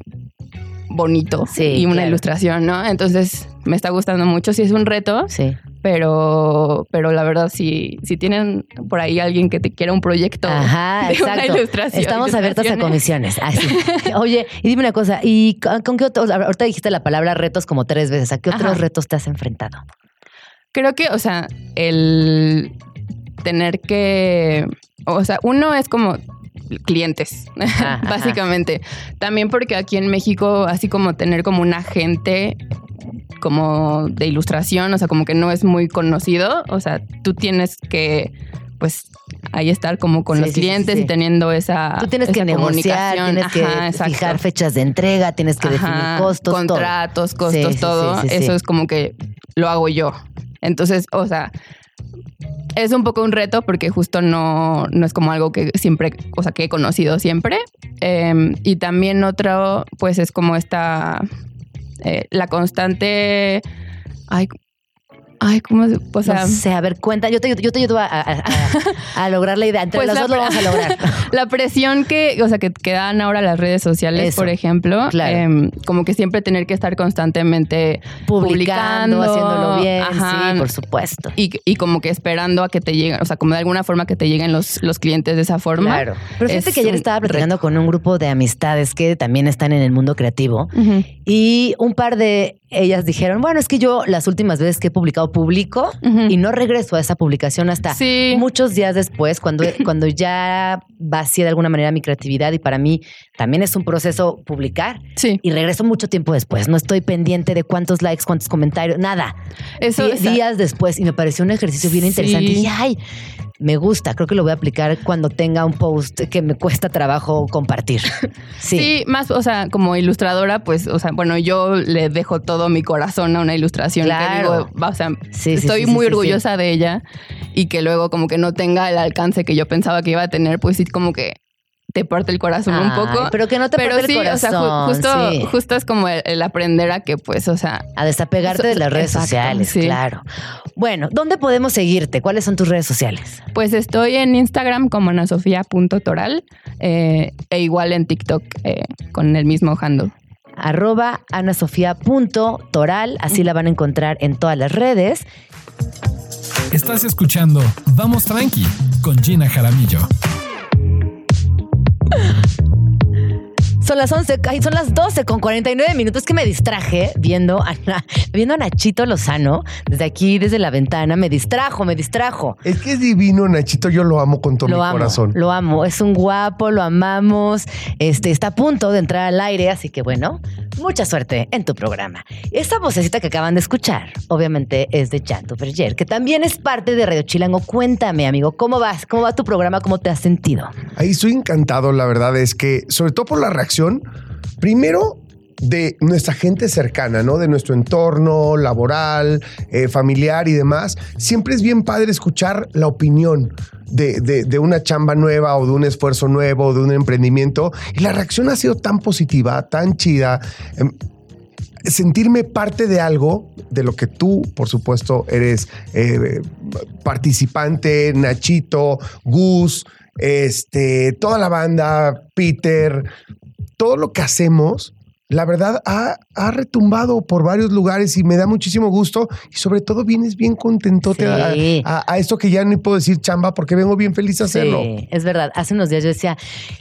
bonito Sí, y una claro. ilustración, ¿no? Entonces me está gustando mucho, sí es un reto, Sí. Pero, pero la verdad si, si tienen por ahí alguien que te quiera un proyecto Ajá, (laughs) de una exacto. ilustración. Estamos abiertas a comisiones. Ah, sí. (laughs) Oye, y dime una cosa, ¿y con, con qué otros? Ahorita dijiste la palabra retos como tres veces. ¿A qué otros Ajá. retos te has enfrentado? Creo que, o sea, el tener que, o sea, uno es como clientes, Ajá, (laughs) básicamente. También porque aquí en México, así como tener como un agente como de ilustración, o sea, como que no es muy conocido, o sea, tú tienes que pues ahí estar como con Sí, los sí, clientes sí. y teniendo esa Tú tienes que esa negociar, comunicación. tienes que Ajá, fijar fechas de entrega, tienes que definir costos, todo. contratos, costos, todo. Eso es como que lo hago yo. Entonces, o sea, es un poco un reto porque justo no, no es como algo que siempre, o sea, que he conocido siempre. Eh, y también otro, pues es como esta, eh, la constante, ay, ¿cómo se, o sea, no sé, a ver, cuenta, yo te, yo te ayudo a, a- a- a lograr la idea. Entre Pues los la dos lo vamos a lograr. (laughs) la presión que, o sea, que, que dan ahora las redes sociales, Eso, por ejemplo, claro. em, como que siempre tener que estar constantemente Publicando, publicando, haciéndolo bien, ajá, sí, por supuesto. y, y como que esperando a que te lleguen, o sea, como de alguna forma que te lleguen los, los clientes de esa forma. Claro. Pero fíjate es que ayer estaba platicando con un grupo de amistades que también están en el mundo creativo y un par de ellas dijeron, bueno, es que yo las últimas veces que he publicado publico y no regreso a esa publicación hasta Sí. muchos días después, cuando, (laughs) cuando ya vacía de alguna manera mi creatividad y para mí también es un proceso publicar Sí, y regreso mucho tiempo después. No estoy pendiente de cuántos likes, cuántos comentarios, nada. eso días después y me pareció un ejercicio bien interesante. Y ay, me gusta, creo que lo voy a aplicar cuando tenga un post que me cuesta trabajo compartir. (laughs) Sí. Sí. más, o sea, como ilustradora, pues, o sea, bueno, yo le dejo todo mi corazón a una ilustración Claro. que digo, va, o sea, Sí, estoy sí, sí, muy orgullosa de ella y que luego como que no tenga el alcance que yo pensaba que iba a tener, pues sí, como que te parte el corazón un poco. pero que no te Pero parte el sí, o sea, ju- justo, sí. justo es como el, el aprender a que, pues, o sea, A desapegarte de las redes Exacto, sociales, sí. claro. Bueno, ¿dónde podemos seguirte? ¿Cuáles son tus redes sociales? Pues estoy en Instagram como anasofia.toral eh, e igual en TikTok eh, con el mismo handle. Arroba anasofia.toral, así la van a encontrar en todas las redes. Estás escuchando Vamos Tranqui con Gina Jaramillo. Son las 11, ay, son las 12 con 49 minutos que me distraje viendo a, viendo a Nachito Lozano desde aquí, desde la ventana. Me distrajo, me distrajo. Es que es divino, Nachito. Yo lo amo con todo Lo mi amo, corazón. lo amo. Es un guapo, lo amamos. Este está a punto de entrar al aire, así que bueno, mucha suerte en tu programa. Esta vocecita que acaban de escuchar, obviamente, es de Chanto Berger, que también es parte de Radio Chilango. Cuéntame, amigo, ¿cómo vas? ¿Cómo va tu programa? ¿Cómo te has sentido? Ahí estoy encantado, la verdad es que, sobre todo por la reacción, primero de nuestra gente cercana, ¿no? De nuestro entorno laboral, eh, familiar y demás. Siempre es bien padre escuchar la opinión de, una chamba nueva o de un esfuerzo nuevo, de un emprendimiento. Y la reacción ha sido tan positiva, tan chida. Em, sentirme parte de algo de lo que tú, por supuesto, eres eh, participante, Nachito, Gus, este, toda la banda, Peter, todo lo que hacemos, la verdad ha, ha retumbado por varios lugares y me da muchísimo gusto y sobre todo vienes bien contentote a- Sí. a, a esto que ya ni puedo decir chamba porque vengo bien feliz a hacerlo. Sí, es verdad. Hace unos días yo decía,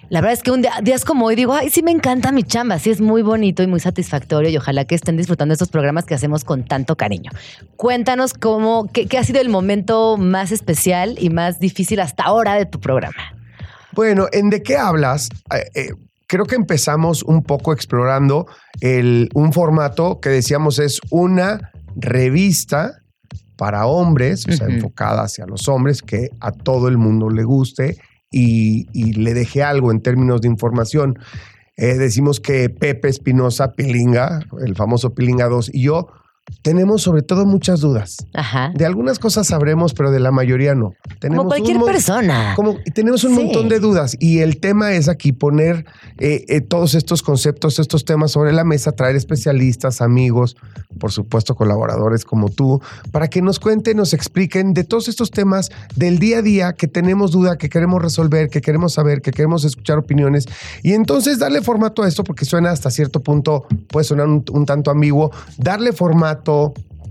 la verdad es que un día, días como hoy digo, ay, sí me encanta mi chamba, sí es muy bonito y muy satisfactorio y ojalá que estén disfrutando de estos programas que hacemos con tanto cariño. Cuéntanos cómo, qué, qué ha sido el momento más especial y más difícil hasta ahora de tu programa. Bueno, ¿en de qué hablas? Eh, eh, creo que empezamos un poco explorando el, un formato que decíamos es una revista para hombres, o sea, enfocada hacia los hombres, que a todo el mundo le guste y, y le deje algo en términos de información. Eh, decimos que Pepe Espinosa Pilinga, el famoso Pilinga 2, y yo tenemos sobre todo muchas dudas. Ajá. De algunas cosas sabremos, pero de la mayoría no. Tenemos Como cualquier un persona. como tenemos un Sí. montón de dudas y el tema es aquí poner eh, eh, todos estos conceptos, estos temas sobre la mesa, traer especialistas, amigos, por supuesto colaboradores como tú, para que nos cuenten, nos expliquen de todos estos temas del día a día que tenemos duda, que queremos resolver, que queremos saber, que queremos escuchar opiniones y entonces darle formato a esto porque suena hasta cierto punto, puede sonar un, un tanto ambiguo, darle formato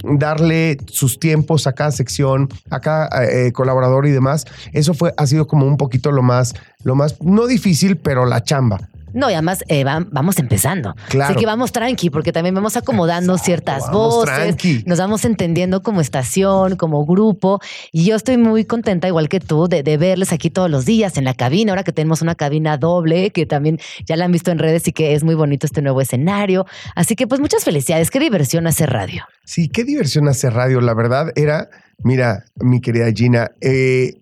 darle sus tiempos a cada sección, a cada eh, colaborador y demás. Eso fue, ha sido como un poquito lo más, lo más, no difícil, pero la chamba. No, y además eh, va- vamos empezando. Claro. Así que vamos tranqui, porque también vamos acomodando ciertas vamos voces, tranqui. nos vamos entendiendo como estación, como grupo. Y yo estoy muy contenta, igual que tú, de, de verles aquí todos los días en la cabina. Ahora que tenemos una cabina doble, que también ya la han visto en redes y que es muy bonito este nuevo escenario. Así que, pues, muchas felicidades. Qué diversión hacer radio. Sí, qué diversión hacer radio. La verdad era, mira, mi querida Gina, eh,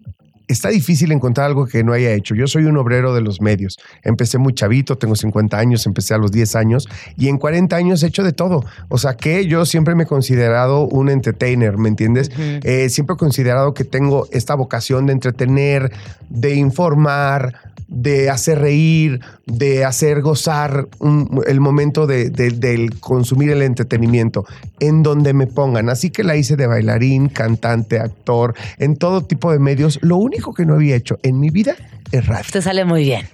está difícil encontrar algo que no haya hecho. Yo soy un obrero de los medios. Empecé muy chavito, tengo 50 años, empecé a los 10 años y en 40 años he hecho de todo. O sea que yo siempre me he considerado un entertainer, ¿me entiendes? Eh, siempre he considerado que tengo esta vocación de entretener, de informar, de hacer reír, de hacer gozar un- el momento de, de- del consumir el entretenimiento en donde me pongan. Así que la hice de bailarín, cantante, actor, en todo tipo de medios. Lo único que no había hecho en mi vida es radio. Te sale muy bien.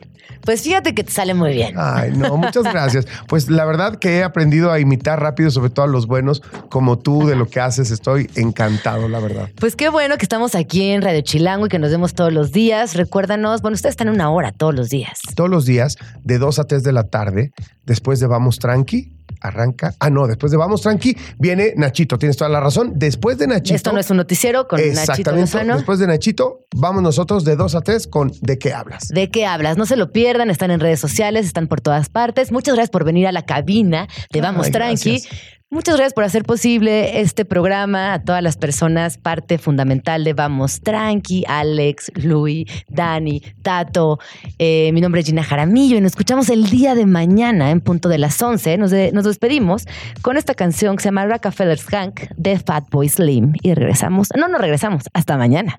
Pues fíjate que te sale muy bien. Ay, no, (laughs) muchas gracias. Pues la verdad que he aprendido a imitar rápido, sobre todo a los buenos, como tú, de lo que haces. Estoy encantado, la verdad. Pues qué bueno que estamos aquí en Radio Chilango y que nos vemos todos los días. Recuérdanos, bueno, ustedes están una hora todos los días. Todos los días, de 2 a 3 de la tarde, después de Vamos Tranqui, arranca. Ah, no, después de Vamos Tranqui, viene Nachito. Tienes toda la razón. Después de Nachito. Esto no es un noticiero con Nachito. Lozano. Después de Nachito, vamos nosotros de 2 a 3 con ¿De qué hablas? ¿De qué hablas? No se lo pierdan, están en redes sociales, están por todas partes. Muchas gracias por venir a la cabina de Vamos Ay, Tranqui. gracias. Muchas gracias por hacer posible este programa, a todas las personas, parte fundamental de Vamos Tranqui, Alex, Luis, Dani, Tato. Eh, mi nombre es Gina Jaramillo y nos escuchamos el día de mañana en punto de las 11. Nos, nos despedimos con esta canción que se llama Rockefeller's Hank de Fatboy Slim y regresamos. No, no regresamos. Hasta mañana.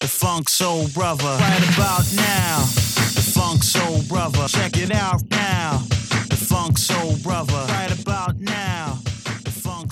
The Funk Soul Brother. Right about now. The Funk Soul Brother. Check it out now. The Funk Soul Brother. Right about now.